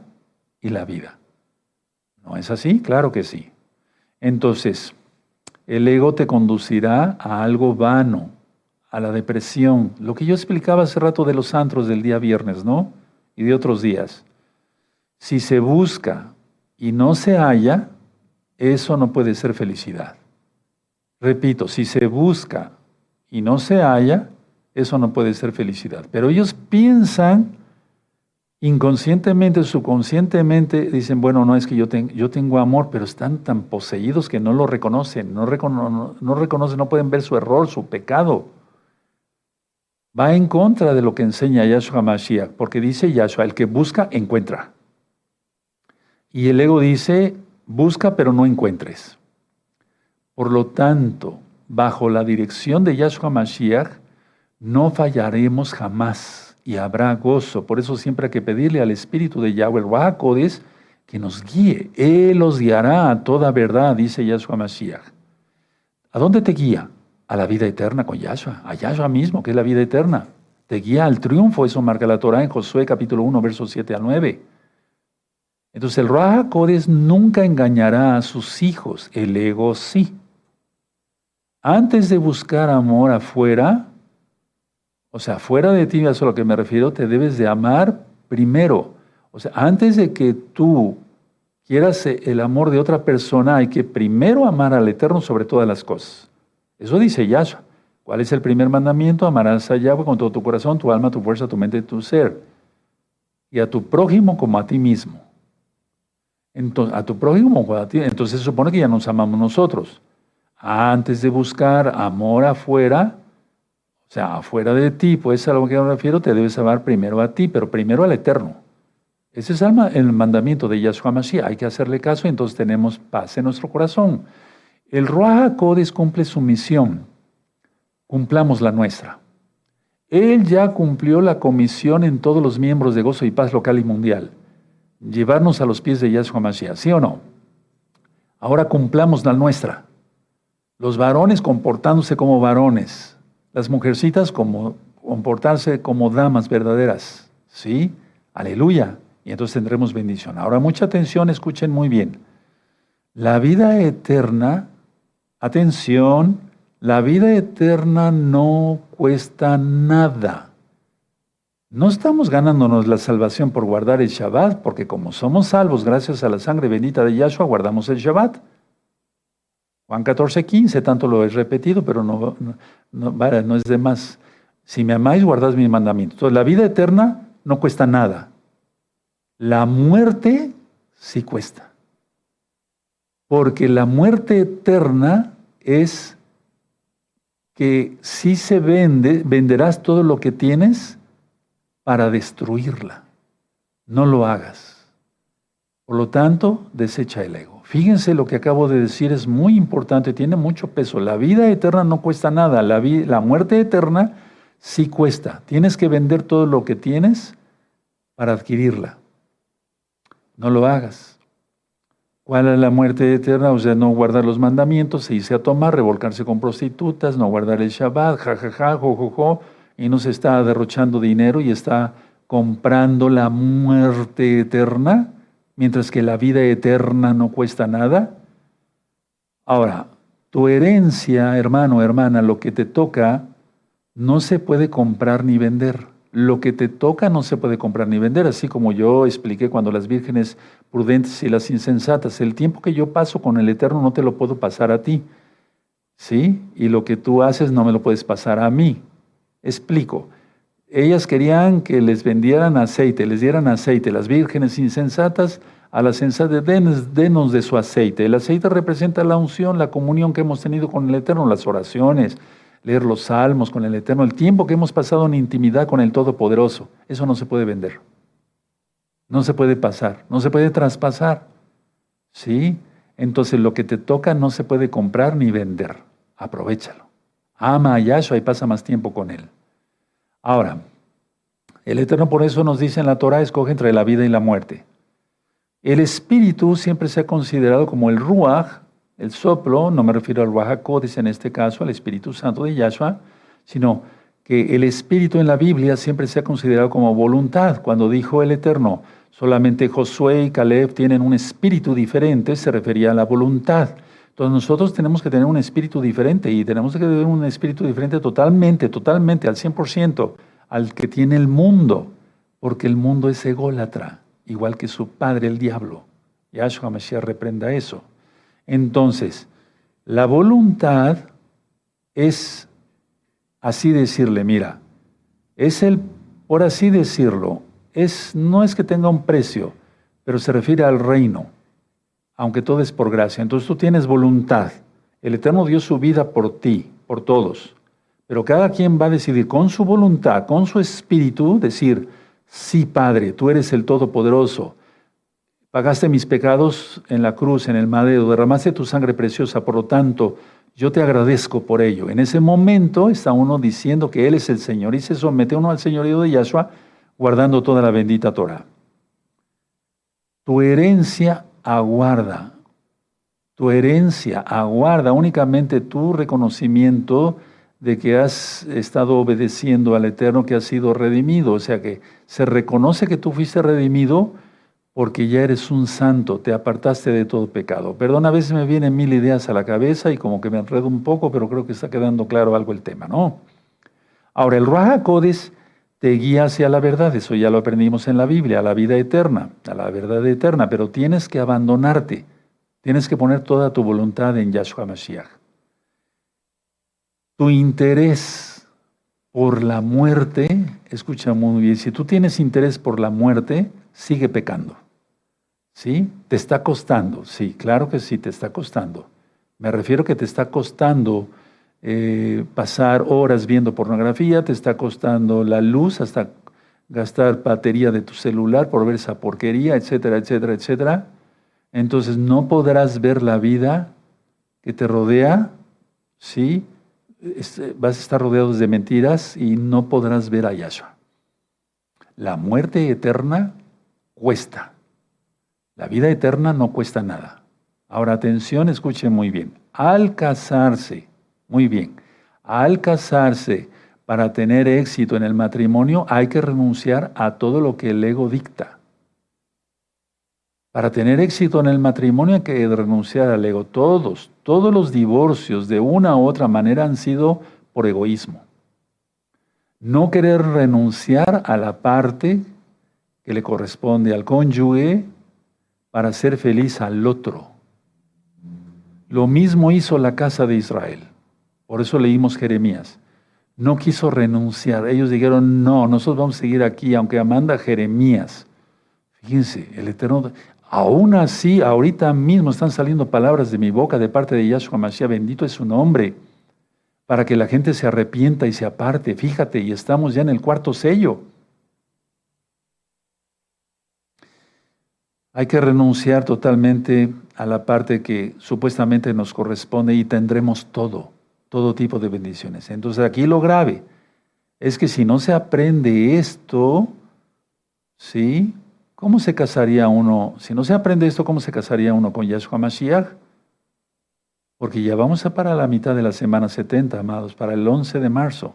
y la vida. ¿No es así? Claro que sí. Entonces, el ego te conducirá a algo vano, a la depresión, lo que yo explicaba hace rato de los antros del día viernes, ¿no? Y de otros días. Si se busca y no se halla, eso no puede ser felicidad. Repito, si se busca y no se halla, eso no puede ser felicidad. Pero ellos piensan inconscientemente, subconscientemente, dicen, bueno, no es que yo, yo tengo amor, pero están tan poseídos que no lo reconocen, no, no, reconocen, no pueden ver su error, su pecado. Va en contra de lo que enseña Yahshua Mashiach, porque dice Yahshua, el que busca, encuentra. Y el ego dice, busca pero no encuentres. Por lo tanto, bajo la dirección de Yahshua Mashiach, no fallaremos jamás y habrá gozo. Por eso siempre hay que pedirle al Espíritu de Yahweh el que nos guíe. Él los guiará a toda verdad, dice Yahshua Mashiach. ¿A dónde te guía? A la vida eterna con Yahshua, a Yahshua mismo, que es la vida eterna. Te guía al triunfo, eso marca la Torah en Josué capítulo 1, versos 7 al 9. Entonces el Ruach nunca engañará a sus hijos, el ego sí. Antes de buscar amor afuera, o sea, fuera de ti, eso es a lo que me refiero, te debes de amar primero. O sea, antes de que tú quieras el amor de otra persona, hay que primero amar al Eterno sobre todas las cosas. Eso dice Yahshua. ¿Cuál es el primer mandamiento? Amarás a Yahweh con todo tu corazón, tu alma, tu fuerza, tu mente tu ser. Y a tu prójimo como a ti mismo. Entonces, a tu prójimo como a ti. Entonces se supone que ya nos amamos nosotros. Antes de buscar amor afuera, o sea, afuera de ti, pues a lo que me refiero, te debes amar primero a ti, pero primero al Eterno. Ese es el mandamiento de Yahshua Mashiach. Hay que hacerle caso y entonces tenemos paz en nuestro corazón. El Ruach Kodesh cumple su misión. Cumplamos la nuestra. Él ya cumplió la comisión en todos los miembros de Gozo y Paz local y mundial. Llevarnos a los pies de Yahshua Mashiach, ¿sí o no? Ahora cumplamos la nuestra. Los varones comportándose como varones. Las mujercitas como, comportarse como damas verdaderas. ¿Sí? Aleluya y entonces tendremos bendición. Ahora, mucha atención, escuchen muy bien. La vida eterna, atención, la vida eterna no cuesta nada. No estamos ganándonos la salvación por guardar el Shabbat, porque como somos salvos gracias a la sangre bendita de Yahshua, guardamos el Shabbat. Juan 14, 15, tanto lo he repetido, pero no, es de más. Si me amáis, guardad mis mandamientos. Entonces, la vida eterna no cuesta nada. La muerte sí cuesta. Porque la muerte eterna es que si se vende, venderás todo lo que tienes para destruirla. No lo hagas. Por lo tanto, desecha el ego. Fíjense lo que acabo de decir, es muy importante, tiene mucho peso. La vida eterna no cuesta nada, la, la muerte eterna sí cuesta. Tienes que vender todo lo que tienes para adquirirla no lo hagas. ¿Cuál es la muerte eterna? O sea, no guardar los mandamientos, se irse a tomar, revolcarse con prostitutas, no guardar el Shabbat, jajaja, jojojo, y no se está derrochando dinero y está comprando la muerte eterna, mientras que la vida eterna no cuesta nada. Ahora, tu herencia, hermano, hermana, lo que te toca, no se puede comprar ni vender lo que te toca no se puede comprar ni vender, así como yo expliqué cuando las vírgenes prudentes y las insensatas, el tiempo que yo paso con el Eterno no te lo puedo pasar a ti, ¿sí? Y lo que tú haces no me lo puedes pasar a mí. Explico. Ellas querían que les vendieran aceite, les dieran aceite. Las vírgenes insensatas a las sensatas, denos, denos de su aceite. El aceite representa la unción, la comunión que hemos tenido con el Eterno, las oraciones, leer los salmos con el Eterno, el tiempo que hemos pasado en intimidad con el Todopoderoso. Eso no se puede vender. No se puede pasar, no se puede traspasar. ¿Sí? Entonces lo que te toca no se puede comprar ni vender. Aprovechalo. Ama a Yahshua y pasa más tiempo con él. Ahora, el Eterno por eso nos dice en la Torah, escoge entre la vida y la muerte. El espíritu siempre se ha considerado como el ruach, el soplo, no me refiero al Ruach en este caso, al Espíritu Santo de Yahshua, sino que el Espíritu en la Biblia siempre se ha considerado como voluntad. Cuando dijo el Eterno, solamente Josué y Caleb tienen un espíritu diferente, se refería a la voluntad. Entonces nosotros tenemos que tener un espíritu diferente y tenemos que tener un espíritu diferente totalmente, totalmente, al 100%, al que tiene el mundo, porque el mundo es ególatra, igual que su padre el diablo. Yahshua Mashiach reprenda eso. Entonces, la voluntad es así decirle, mira, es el, por así decirlo, es, no es que tenga un precio, pero se refiere al reino, aunque todo es por gracia. Entonces tú tienes voluntad. El Eterno dio su vida por ti, por todos. Pero cada quien va a decidir con su voluntad, con su espíritu, decir, sí, Padre, tú eres el Todopoderoso Pagaste mis pecados en la cruz, en el madero, derramaste tu sangre preciosa, por lo tanto, yo te agradezco por ello. En ese momento está uno diciendo que Él es el Señor y se somete uno al señorío de Yahshua guardando toda la bendita Torah. Tu herencia aguarda, tu herencia aguarda únicamente tu reconocimiento de que has estado obedeciendo al Eterno, que has sido redimido. O sea que se reconoce que tú fuiste redimido porque ya eres un santo, te apartaste de todo pecado. Perdón, a veces me vienen mil ideas a la cabeza y como que me enredo un poco, pero creo que está quedando claro algo el tema, ¿no? Ahora, el Ruach te guía hacia la verdad, eso ya lo aprendimos en la Biblia, a la vida eterna, a la verdad eterna, pero tienes que abandonarte, tienes que poner toda tu voluntad en Yahshua Mashiach. Tu interés por la muerte, escucha muy bien, si tú tienes interés por la muerte, sigue pecando. ¿Sí? ¿Te está costando? Sí, claro que sí, te está costando. Me refiero que te está costando eh, pasar horas viendo pornografía, te está costando la luz hasta gastar batería de tu celular por ver esa porquería, etcétera, etcétera, etcétera. Entonces no podrás ver la vida que te rodea, ¿sí? Vas a estar rodeado de mentiras y no podrás ver a Yahshua. La muerte eterna cuesta. La vida eterna no cuesta nada. Ahora, atención, escuchen muy bien. Al casarse, muy bien, al casarse para tener éxito en el matrimonio hay que renunciar a todo lo que el ego dicta. Para tener éxito en el matrimonio hay que renunciar al ego. Todos, todos los divorcios de una u otra manera han sido por egoísmo. No querer renunciar a la parte que le corresponde al cónyuge para ser feliz al otro. Lo mismo hizo la casa de Israel. Por eso leímos Jeremías. No quiso renunciar. Ellos dijeron, no, nosotros vamos a seguir aquí, aunque amanda Jeremías. Fíjense, el Eterno, aún así, ahorita mismo están saliendo palabras de mi boca de parte de Yahshua Mashiach, bendito es su nombre, para que la gente se arrepienta y se aparte. Fíjate, y estamos ya en el cuarto sello. Hay que renunciar totalmente a la parte que supuestamente nos corresponde y tendremos todo todo tipo de bendiciones. Entonces aquí lo grave es que si no se aprende esto, ¿sí? ¿Cómo se casaría uno? Si no se aprende esto, ¿cómo se casaría uno con Yahshua Mashiach? Porque ya vamos a para la mitad de la semana 70, amados, para el 11 de marzo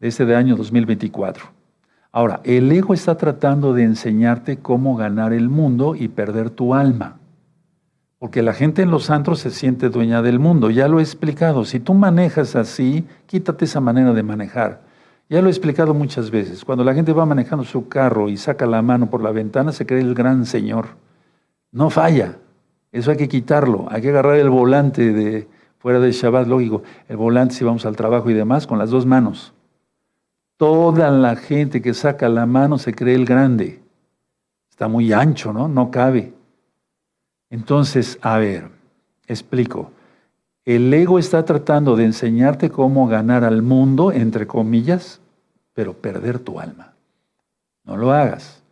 de este año 2024. Ahora, el ego está tratando de enseñarte cómo ganar el mundo y perder tu alma. Porque la gente en los antros se siente dueña del mundo. Ya lo he explicado. Si tú manejas así, quítate esa manera de manejar. Ya lo he explicado muchas veces. Cuando la gente va manejando su carro y saca la mano por la ventana, se cree el gran señor. No falla. Eso hay que quitarlo. Hay que agarrar el volante de fuera del Shabbat, lógico. El volante si vamos al trabajo y demás, con las dos manos. Toda la gente que saca la mano se cree el grande. Está muy ancho, ¿no? No cabe. Entonces, a ver, explico. El ego está tratando de enseñarte cómo ganar al mundo, entre comillas, pero perder tu alma. No lo hagas.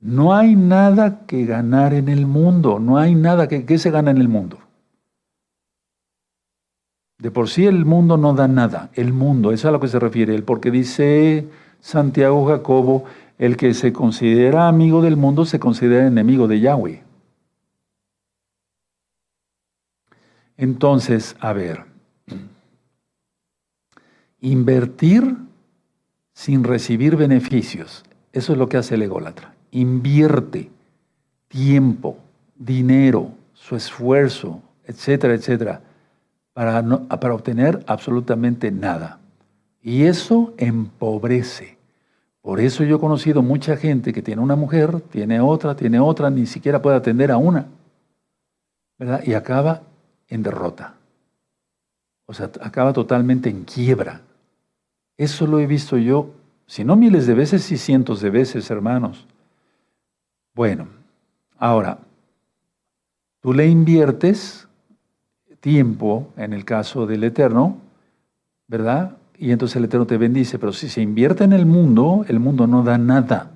No hay nada que ganar en el mundo, no hay nada que, se gana en el mundo. De por sí el mundo no da nada, el mundo, eso es a lo que se refiere él, porque dice Santiago Jacobo, el que se considera amigo del mundo se considera enemigo de Yahweh. Entonces, a ver, invertir sin recibir beneficios, eso es lo que hace el ególatra. Invierte tiempo, dinero, su esfuerzo, etcétera, etcétera, para, para obtener absolutamente nada. Y eso empobrece. Por eso yo he conocido mucha gente que tiene una mujer, tiene otra, tiene otra, ni siquiera puede atender a una. ¿verdad? Y acaba en derrota. O sea, acaba totalmente en quiebra. Eso lo he visto yo, si no miles de veces, y cientos de veces, hermanos. Bueno, ahora, tú le inviertes tiempo, en el caso del Eterno, ¿verdad? Y entonces el Eterno te bendice, pero si se invierte en el mundo, el mundo no da nada.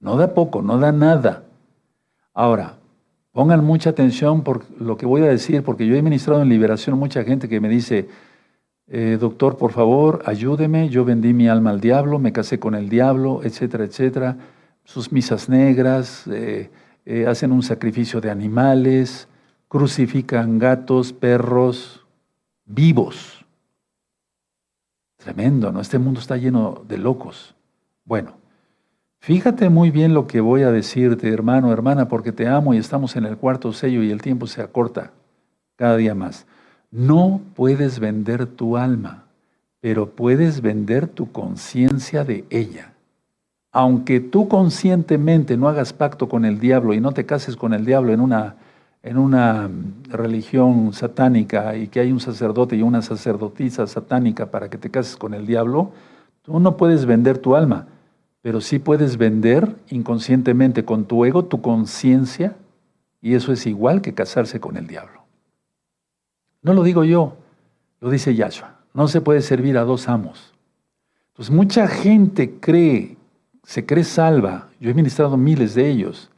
No da poco, no da nada. Ahora, Pongan mucha atención por lo que voy a decir, porque yo he ministrado en liberación mucha gente que me dice, eh, doctor, por favor, ayúdeme, yo vendí mi alma al diablo, me casé con el diablo, etcétera, etcétera. Sus misas negras, eh, eh, hacen un sacrificio de animales, crucifican gatos, perros, vivos. Tremendo, ¿no? Este mundo está lleno de locos. Bueno, Fíjate muy bien lo que voy a decirte, hermano, hermana, porque te amo y estamos en el cuarto sello y el tiempo se acorta cada día más. No puedes vender tu alma, pero puedes vender tu conciencia de ella. Aunque tú conscientemente no hagas pacto con el diablo y no te cases con el diablo en una, en una religión satánica y que hay un sacerdote y una sacerdotisa satánica para que te cases con el diablo, tú no puedes vender tu alma pero sí puedes vender inconscientemente con tu ego tu conciencia y eso es igual que casarse con el diablo. No lo digo yo, lo dice Yahshua. No se puede servir a dos amos. Entonces mucha gente cree, se cree salva. Yo he ministrado miles de ellos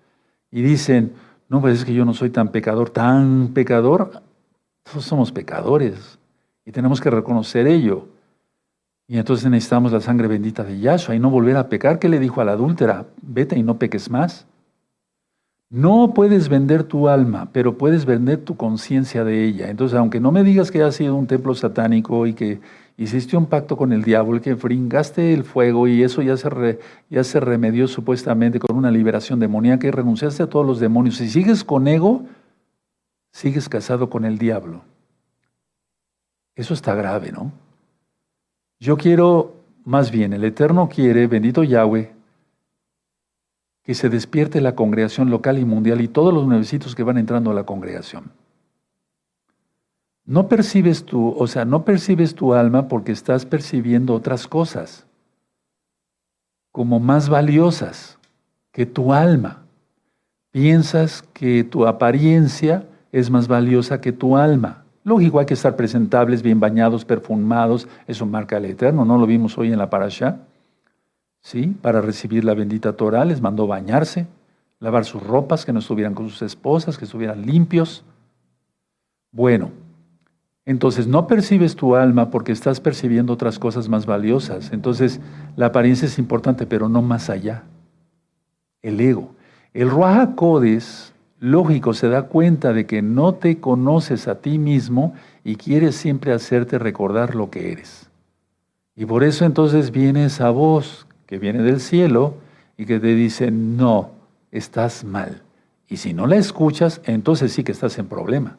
y dicen, no, pues es que yo no soy tan pecador, tan pecador. Todos somos pecadores y tenemos que reconocer ello. Y entonces necesitamos la sangre bendita de Yahshua y no volver a pecar. ¿Qué le dijo a la adúltera? Vete y no peques más. No puedes vender tu alma, pero puedes vender tu conciencia de ella. Entonces, aunque no me digas que has sido un templo satánico y que hiciste un pacto con el diablo, que fringaste el fuego y eso ya se, ya se remedió supuestamente con una liberación demoníaca y renunciaste a todos los demonios. Si sigues con ego, sigues casado con el diablo. Eso está grave, ¿no? Yo quiero, más bien, el Eterno quiere, bendito Yahweh, que se despierte la congregación local y mundial y todos los nuevecitos que van entrando a la congregación. No percibes tu, o sea, no percibes tu alma porque estás percibiendo otras cosas como más valiosas que tu alma. Piensas que tu apariencia es más valiosa que tu alma. Lógico, hay que estar presentables, bien bañados, perfumados, eso marca el Eterno, ¿no lo vimos hoy en la parasha? ¿sí? Para recibir la bendita Torah les mandó bañarse, lavar sus ropas, que no estuvieran con sus esposas, que estuvieran limpios. Bueno, entonces no percibes tu alma porque estás percibiendo otras cosas más valiosas. Entonces la apariencia es importante, pero no más allá. El ego. El Ruach Codes, lógico, se da cuenta de que no te conoces a ti mismo y quieres siempre hacerte recordar lo que eres. Y por eso entonces viene esa voz que viene del cielo y que te dice, no, estás mal. Y si no la escuchas, entonces sí que estás en problema.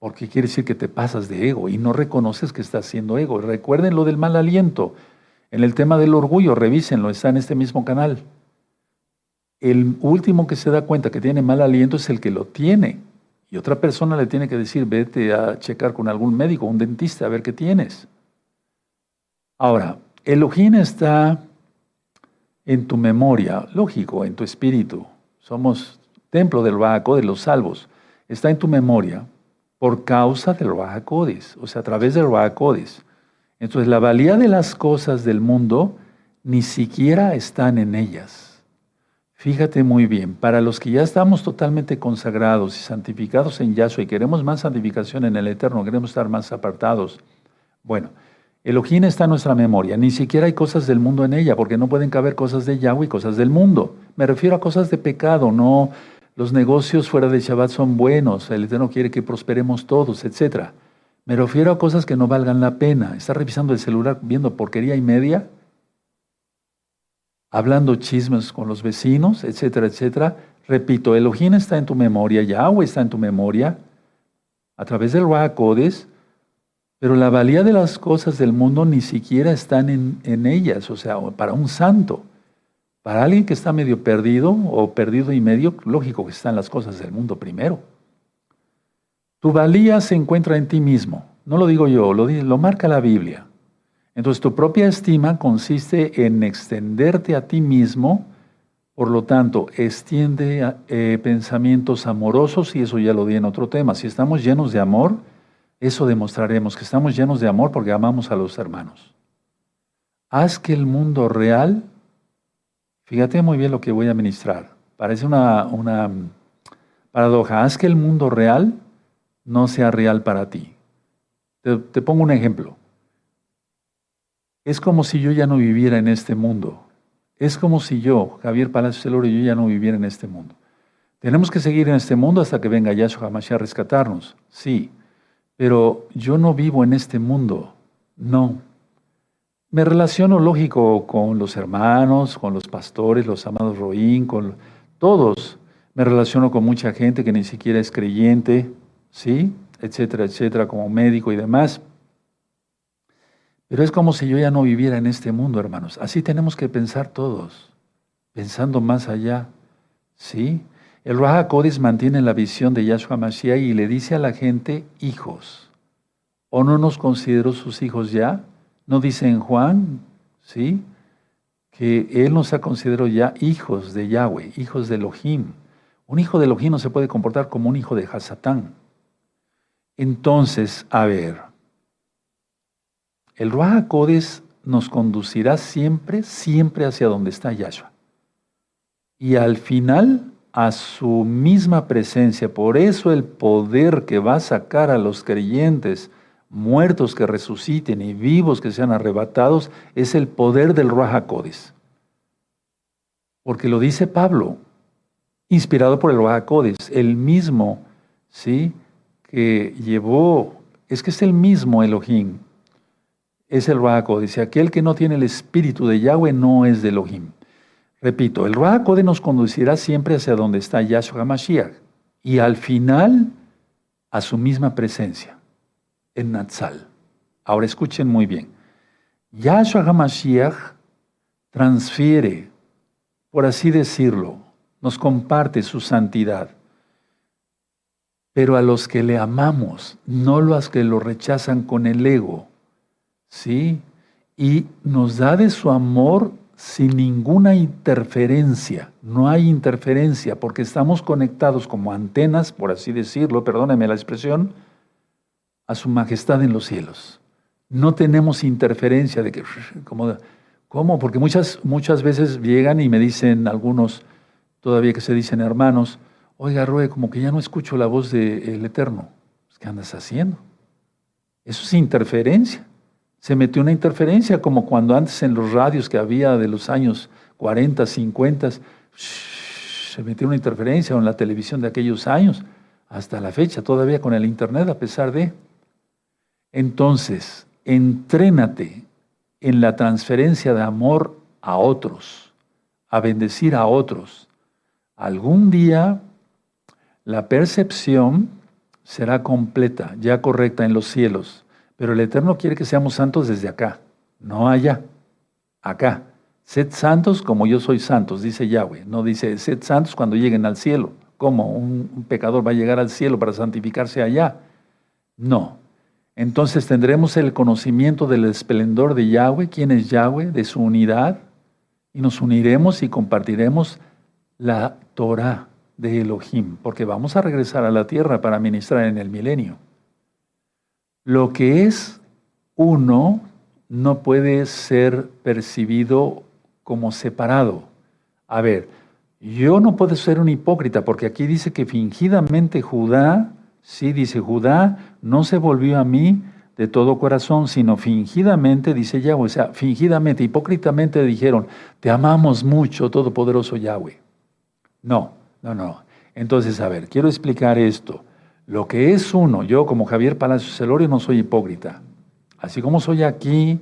Porque quiere decir que te pasas de ego y no reconoces que estás siendo ego. Recuerden lo del mal aliento. En el tema del orgullo, revísenlo, está en este mismo canal. El último que se da cuenta que tiene mal aliento es el que lo tiene. Y otra persona le tiene que decir, vete a checar con algún médico, un dentista, a ver qué tienes. Ahora, el ojín está en tu memoria, lógico, en tu espíritu. Somos templo del Bajaco de los salvos. Está en tu memoria por causa del Bajacodes, o sea, a través del Bajacodes. Entonces, la valía de las cosas del mundo ni siquiera están en ellas. Fíjate muy bien, para los que ya estamos totalmente consagrados y santificados en Yahshua y queremos más santificación en el Eterno, queremos estar más apartados. Bueno, Elohim está en nuestra memoria, ni siquiera hay cosas del mundo en ella, porque no pueden caber cosas de Yahweh y cosas del mundo. Me refiero a cosas de pecado, no los negocios fuera de Shabbat son buenos, el Eterno quiere que prosperemos todos, etc. Me refiero a cosas que no valgan la pena. Está revisando el celular viendo porquería y media, hablando chismes con los vecinos, etcétera, etcétera. Repito, Elohim está en tu memoria, Yahweh está en tu memoria, a través del Ruach pero la valía de las cosas del mundo ni siquiera están en, ellas, o sea, para un santo. Para alguien que está medio perdido o perdido y medio, lógico que están las cosas del mundo primero. Tu valía se encuentra en ti mismo. No lo digo yo, lo, lo marca la Biblia. Entonces tu propia estima consiste en extenderte a ti mismo, por lo tanto, extiende eh, pensamientos amorosos y eso ya lo di en otro tema. Si estamos llenos de amor, eso demostraremos que estamos llenos de amor porque amamos a los hermanos. Haz que el mundo real, fíjate muy bien lo que voy a ministrar, parece una, una paradoja, haz que el mundo real no sea real para ti. Te, pongo un ejemplo. Es como si yo ya no viviera en este mundo. Es como si yo, Javier Palacio Celoro, yo ya no viviera en este mundo. Tenemos que seguir en este mundo hasta que venga Yahshua HaMashiach a rescatarnos. Sí, pero yo no vivo en este mundo, no. Me relaciono lógico con los hermanos, con los pastores, los amados Roín, con todos. Me relaciono con mucha gente que ni siquiera es creyente, ¿sí? Etcétera, etcétera, como médico y demás. Pero es como si yo ya no viviera en este mundo, hermanos. Así tenemos que pensar todos, pensando más allá, ¿sí? El Raja mantiene la visión de Yahshua Mashiach y le dice a la gente, hijos. ¿O no nos considero sus hijos ya? ¿No dice en Juan, sí? Que Él nos ha considerado ya hijos de Yahweh, hijos de Elohim. Un hijo de Elohim no se puede comportar como un hijo de Hasatán. Entonces, a ver, el Ruach Codes nos conducirá siempre, siempre hacia donde está Yahshua. Y al final, a su misma presencia. Por eso el poder que va a sacar a los creyentes, muertos que resuciten y vivos que sean arrebatados, es el poder del Ruach Codes. Porque lo dice Pablo, inspirado por el Ruach Codes, el mismo, ¿sí? Que llevó, es que es el mismo Elohim, es el Ruach Dice, aquel que no tiene el espíritu de Yahweh no es de Elohim. Repito, el Ruach nos conducirá siempre hacia donde está Yahshua HaMashiach y al final a su misma presencia, en Natsal. Ahora escuchen muy bien. Yahshua HaMashiach transfiere, por así decirlo, nos comparte su santidad. Pero a los que le amamos, no los que lo rechazan con el ego, ¿sí? Y nos da de su amor sin ninguna interferencia. No hay interferencia porque estamos conectados como antenas, por así decirlo, perdóneme la expresión, a su majestad en los cielos. No tenemos interferencia de que, ¿cómo? Porque muchas, muchas veces llegan y me dicen algunos, todavía que se dicen hermanos, oiga, Rue, como que ya no escucho la voz del Eterno. ¿Qué andas haciendo? Eso es interferencia se metió una interferencia, como cuando antes en los radios que había de los años 40, 50, se metió una interferencia en la televisión de aquellos años, hasta la fecha, todavía con el Internet, a pesar de. Entonces, entrénate en la transferencia de amor a otros, a bendecir a otros. Algún día la percepción será completa, ya correcta en los cielos pero el Eterno quiere que seamos santos desde acá, no allá, acá. Sed santos como yo soy santos, dice Yahweh. No dice, sed santos cuando lleguen al cielo. ¿Cómo un, pecador va a llegar al cielo para santificarse allá? No. Entonces tendremos el conocimiento del esplendor de Yahweh, quién es Yahweh, de su unidad, y nos uniremos y compartiremos la Torah de Elohim, porque vamos a regresar a la tierra para ministrar en el milenio. Lo que es uno no puede ser percibido como separado. A ver, yo no puedo ser un hipócrita porque aquí dice que fingidamente Judá, sí dice Judá, no se volvió a mí de todo corazón, sino fingidamente, dice Yahweh, o sea, fingidamente, hipócritamente dijeron, te amamos mucho, todopoderoso Yahweh. No, no, no. Entonces, a ver, quiero explicar esto. Lo que es uno, yo como Javier Palacios Celorio no soy hipócrita. Así como soy aquí,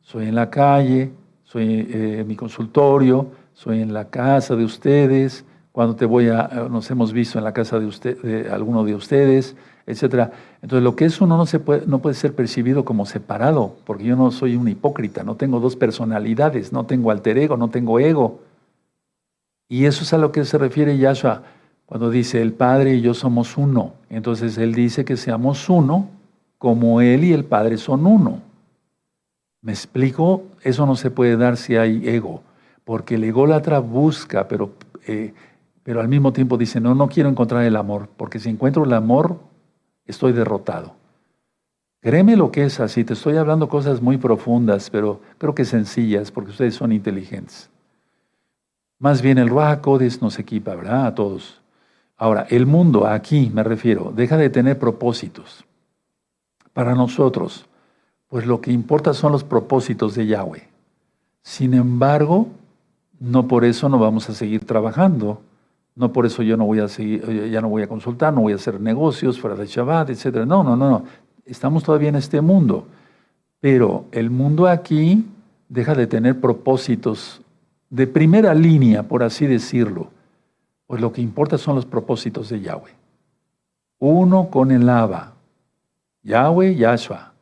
soy en la calle, soy eh, en mi consultorio, soy en la casa de ustedes, cuando te voy a, eh, nos hemos visto en la casa de, usted, de alguno de ustedes, etc. Entonces lo que es uno no, se puede, no puede ser percibido como separado, porque yo no soy un hipócrita, no tengo dos personalidades, no tengo alter ego, no tengo ego. Y eso es a lo que se refiere Yahshua cuando dice el Padre y yo somos uno. Entonces Él dice que seamos uno como Él y el Padre son uno. ¿Me explico? Eso no se puede dar si hay ego, porque el ególatra busca, pero, eh, pero al mismo tiempo dice, no, no quiero encontrar el amor, porque si encuentro el amor, estoy derrotado. Créeme lo que es así, te estoy hablando cosas muy profundas, pero creo que sencillas, porque ustedes son inteligentes. Más bien el Ruach nos equipa, ¿verdad? A todos. Ahora, el mundo, aquí me refiero, deja de tener propósitos. Para nosotros, pues lo que importa son los propósitos de Yahweh. Sin embargo, no por eso no vamos a seguir trabajando. No por eso yo no voy a seguir, ya no voy a consultar, no voy a hacer negocios fuera de Shabbat, etc. No, no, no, no. Estamos todavía en este mundo. Pero el mundo aquí deja de tener propósitos de primera línea, por así decirlo pues lo que importa son los propósitos de Yahweh. Uno con el Abba. Yahweh, Yahshua.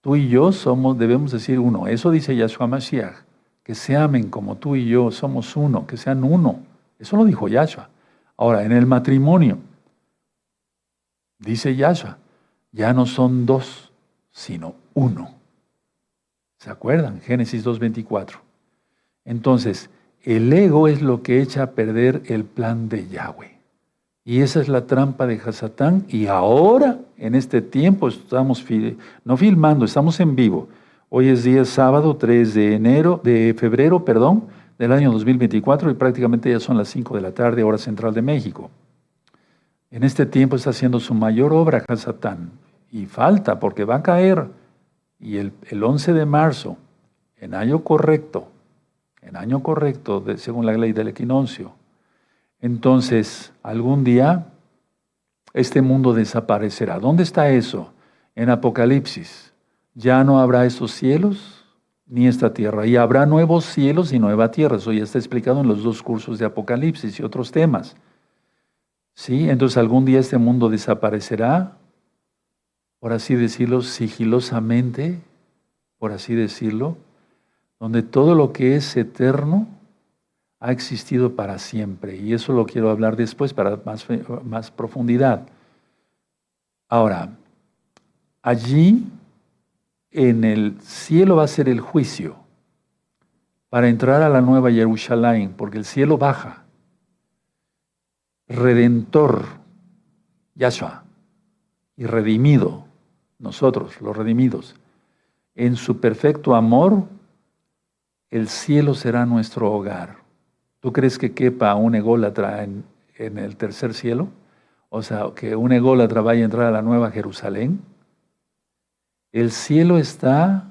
Tú y yo somos, debemos decir uno. Eso dice Yahshua Mashiach. Que se amen como tú y yo somos uno, que sean uno. Eso lo dijo Yahshua. Ahora, en el matrimonio, dice Yahshua, ya no son dos, sino uno. ¿Se acuerdan? Génesis 2.24. Entonces, el ego es lo que echa a perder el plan de Yahweh. Y esa es la trampa de Hasatán y ahora en este tiempo estamos no filmando, estamos en vivo. Hoy es día sábado 3 de enero, de febrero, perdón, del año 2024 y prácticamente ya son las 5 de la tarde, hora central de México. En este tiempo está haciendo su mayor obra Hasatán y falta porque va a caer. Y el, el 11 de marzo, en año correcto, en año correcto, según la ley del equinoccio, entonces algún día este mundo desaparecerá. ¿Dónde está eso? En Apocalipsis. Ya no habrá esos cielos ni esta tierra. Y habrá nuevos cielos y nueva tierra. Eso ya está explicado en los dos cursos de Apocalipsis y otros temas. ¿Sí? Entonces algún día este mundo desaparecerá, por así decirlo, sigilosamente, por así decirlo, donde todo lo que es eterno ha existido para siempre. Y eso lo quiero hablar después para más, más profundidad. Ahora, allí en el cielo va a ser el juicio para entrar a la nueva Jerusalén, porque el cielo baja. Redentor, Yahshua, y redimido, nosotros, los redimidos, en su perfecto amor, el cielo será nuestro hogar. ¿Tú crees que quepa un ególatra en, en el tercer cielo? O sea, que un ególatra vaya a entrar a la nueva Jerusalén. El cielo está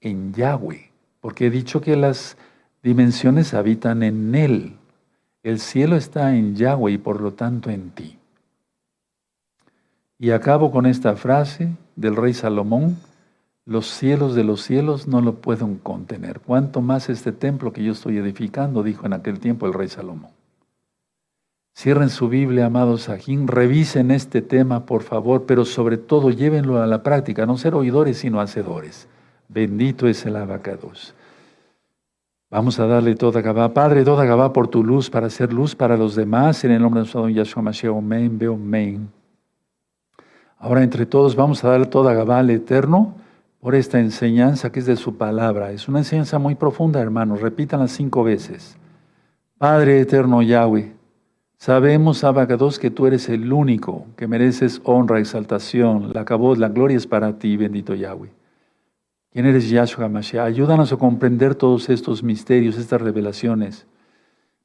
en Yahweh, porque he dicho que las dimensiones habitan en Él. El cielo está en Yahweh y por lo tanto en ti. Y acabo con esta frase del rey Salomón, los cielos de los cielos no lo pueden contener. Cuanto más este templo que yo estoy edificando, dijo en aquel tiempo el rey Salomón. Cierren su Biblia, amados Sajín, revisen este tema, por favor, pero sobre todo llévenlo a la práctica, no ser oidores, sino hacedores. Bendito es el abacados. Vamos a darle toda Gabá. Padre, toda Gabá por tu luz, para hacer luz para los demás, en el nombre de nuestro Yahshua Mashiach, amén, veo. Ahora entre todos vamos a darle toda Gabá al Eterno por esta enseñanza que es de su palabra. Es una enseñanza muy profunda, hermanos. Repítanla cinco veces. Padre eterno Yahweh, sabemos, Abacados, que tú eres el único que mereces honra, exaltación. La cabot, la gloria es para ti, bendito Yahweh. ¿Quién eres Yahshua Mashiach? Ayúdanos a comprender todos estos misterios, estas revelaciones.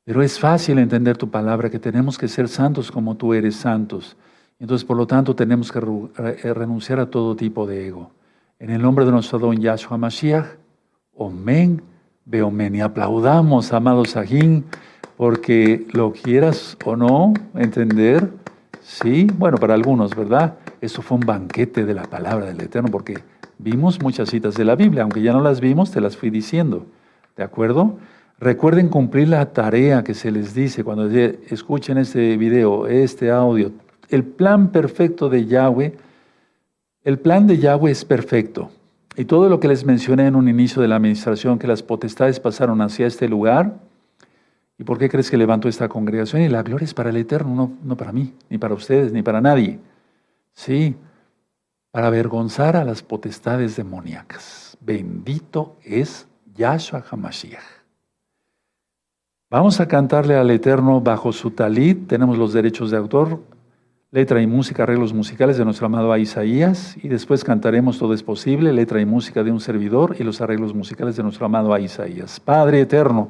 Pero es fácil entender tu palabra, que tenemos que ser santos como tú eres santos. Entonces, por lo tanto, tenemos que renunciar a todo tipo de ego. En el nombre de nuestro don Yahshua Mashiach, Omen, Beomen. Y aplaudamos, amado Sajín, porque lo quieras o no entender, sí, bueno, para algunos, ¿verdad? Eso fue un banquete de la palabra del Eterno, porque vimos muchas citas de la Biblia, aunque ya no las vimos, te las fui diciendo, ¿de acuerdo? Recuerden cumplir la tarea que se les dice cuando escuchen este video, este audio. El plan perfecto de Yahweh el plan de Yahweh es perfecto. Y todo lo que les mencioné en un inicio de la administración, que las potestades pasaron hacia este lugar, ¿y por qué crees que levantó esta congregación? Y la gloria es para el Eterno, no, no para mí, ni para ustedes, ni para nadie. Sí, para avergonzar a las potestades demoníacas. Bendito es Yahshua HaMashiach. Vamos a cantarle al Eterno bajo su talit. Tenemos los derechos de autor letra y música, arreglos musicales de nuestro amado Isaías, y después cantaremos Todo es posible, letra y música de un servidor y los arreglos musicales de nuestro amado Isaías. Padre eterno,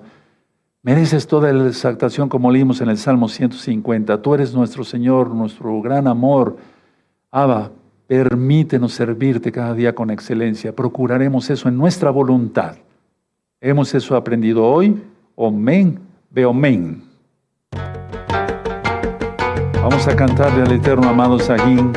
mereces toda la exaltación como leímos en el Salmo 150. Tú eres nuestro Señor, nuestro gran amor. Abba, permítenos servirte cada día con excelencia. Procuraremos eso en nuestra voluntad. Hemos eso aprendido hoy. Omen, beomen. Vamos a cantarle al eterno amado Saguín.